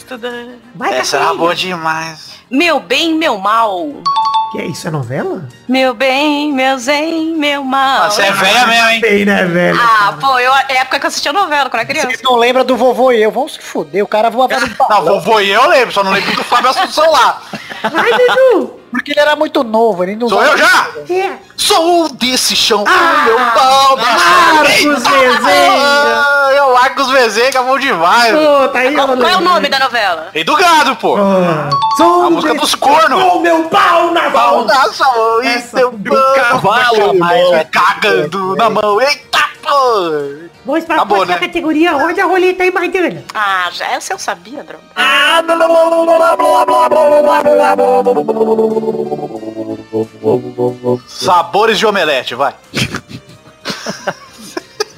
Vai, Essa era boa demais. Meu bem, meu mal. Que é isso, é novela? Meu bem, meu zen, meu mal. Você é velha mesmo, hein? Bem, né, velho? Ah, pô, eu, é época que eu assistia novela quando era criança. Você não lembra do vovô e eu. Vamos se fuder. O cara voava no Não, balão. vovô e eu lembro, só não lembro do Fábio Assunção lá. Vai, Dudu. Porque ele era muito novo. Ele não Sou eu já? É. Sou desse chão, meu pau da Marcos Vezenga. Ah, Eu Marcos Vezenga, bom demais. Pô, tá aí, Qual, qual é o nome da novela? Rei do gado, pô. Ah, Sou A música dos cornos. Com meu pau na Pau mão. na sua mão e seu do pão. cavalo, vai cagando na mão. Eita, pô. Vamos pra Acabou, próxima né? categoria. Roda a roleta aí, Maidana. Ah, já essa eu sabia, droga. Sabores de omelete, vai.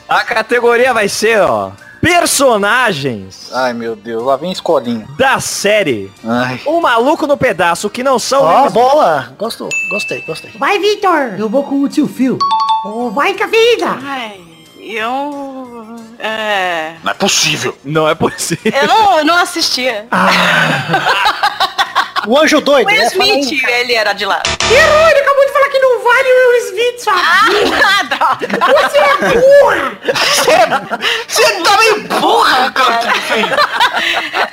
A categoria vai ser, ó, personagens Ai, meu Deus, lá vem escolinha. da série Ai. O Maluco no Pedaço, que não são... Ó, eles- boa. Gostou. Gostei, gostei. Vai, Vitor. Eu vou com o tio Phil. Oh, vai, Cafeína. Ai, eu... É... Não é possível. Não é possível. Eu não, eu não assistia. O Anjo Doido. Will né? Smith, ele era de lá. Errou, ele acabou de falar que não vale o Will Smith, sua Ah, droga. Você é burra. Você tá meio burra, cara.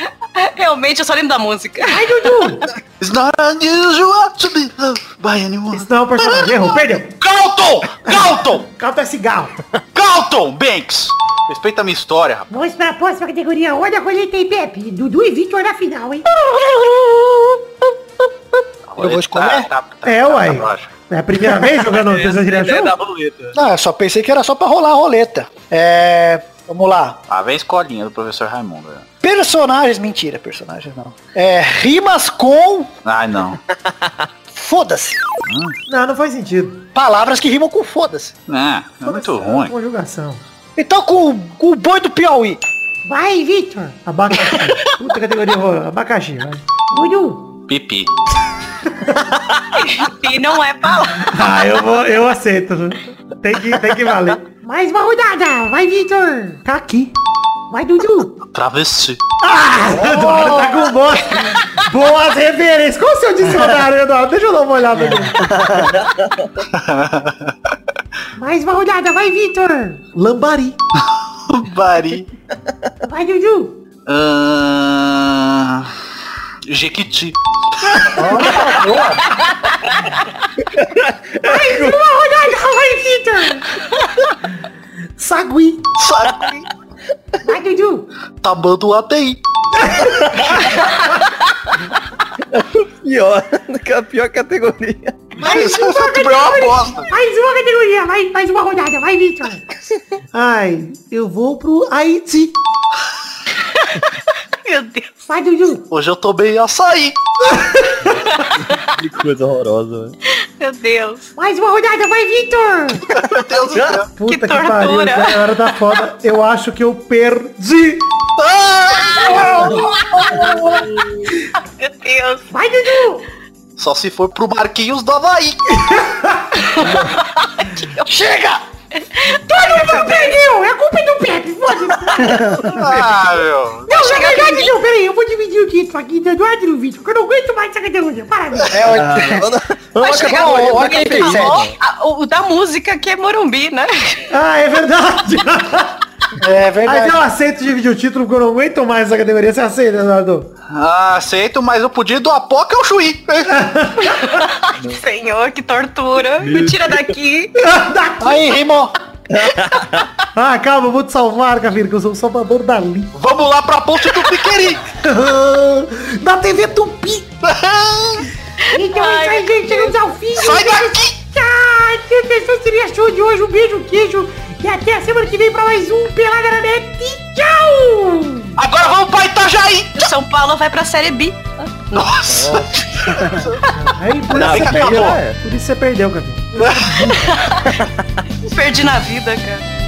Realmente, eu só lembro da música. Vai, Dudu. It's not unusual to be loved by anyone. Isso não é um personagem. Errou, perdeu. Galton! Galton! Canta cigarro. Galton Banks! Respeita a minha história, rapaz. Vamos pra próxima categoria. Roda a roleta aí, Pepe. Dudu e Vitor na final, hein? Eu vou escolher? Tá, tá, tá, É, tá, uai. tá. É a primeira vez jogando É Show? roleta. Não, eu só pensei que era só pra rolar a roleta. É... Vamos lá. Ah, vem escolinha do professor Raimundo. né? Personagens, mentira, personagens não. É, rimas com Ai, não. foda-se. Não, não faz sentido. Palavras que rimam com foda-se. É, é muito ruim. Conjugação. Então com, com o boi do Piauí. Vai, Vitor. Abacaxi. Puta categoria. Abacaxi, vai. Dudu. Pipi. E não é palavra. Ah, eu vou, eu aceito. Tem que, tem que valer. Mais uma rodada. Vai, Vitor. Caqui. Vai, Dudu. Travesti. Eduardo tá com boas, boas referências. Qual o seu dicionário, Eduardo? Deixa eu dar uma olhada ali. Mais uma rodada. Vai, Vitor. Lambari. Bari. Vai, Dudu. Ah, Jequiti. Mais uma rodada. Vai, Vitor. Sagui. Sabe? Vai, Dudu. Tamanho ATI. Pior, a pior categoria. Mais uma é categoria. bosta. Mais uma categoria. Vai, mais uma rodada. Vai, Vitor. Ai, eu vou pro Haiti. Meu Deus. Vai, Dudu. Hoje eu tomei açaí. Que coisa horrorosa, velho. Meu Deus. Mais uma rodada. Vai, Vitor. Meu Deus do céu. Puta que, tortura. pariu, essa é a hora da foda. Eu acho que eu perdi. meu Deus. Vai, Dudu! Só se for pro Marquinhos do Havaí. Chega! Não perdeu! É culpa do Pepe, foda-se! Ah, meu. Não, na verdade não, peraí, eu vou dividir o título aqui do Eduardo e do Vitor, porque eu não aguento mais essa categoria. Parabéns! Vai chegar ó, o, ó alguém quem fez, falou, Sérgio. a- o da música que é Morumbi, né? Ah, é verdade! É Mas verdade. eu aceito dividir o título porque eu não aguento mais essa categoria. Você aceita, Eduardo? Ah, aceito, mas o pedido do Apoca é o Chuí. Senhor, que tortura. Me tira daqui. Aí, rimou. Ah, calma, eu vou te salvar, Cafiro, que eu sou o salvador da Li. Vamos lá pra ponte do Piqueri. da TV Tupi! Então é isso aí, gente, chegamos ao fim. Sai daqui. Ah, esse seria show de hoje. Um beijo, queijo. E até a semana que vem pra mais um Pelada na Net. Tchau! Agora vamos pra Itajaí. O São Paulo vai pra Série B. Nossa. Aí, por, Não, isso, você perdeu, por isso você perdeu. Perdi na vida, cara.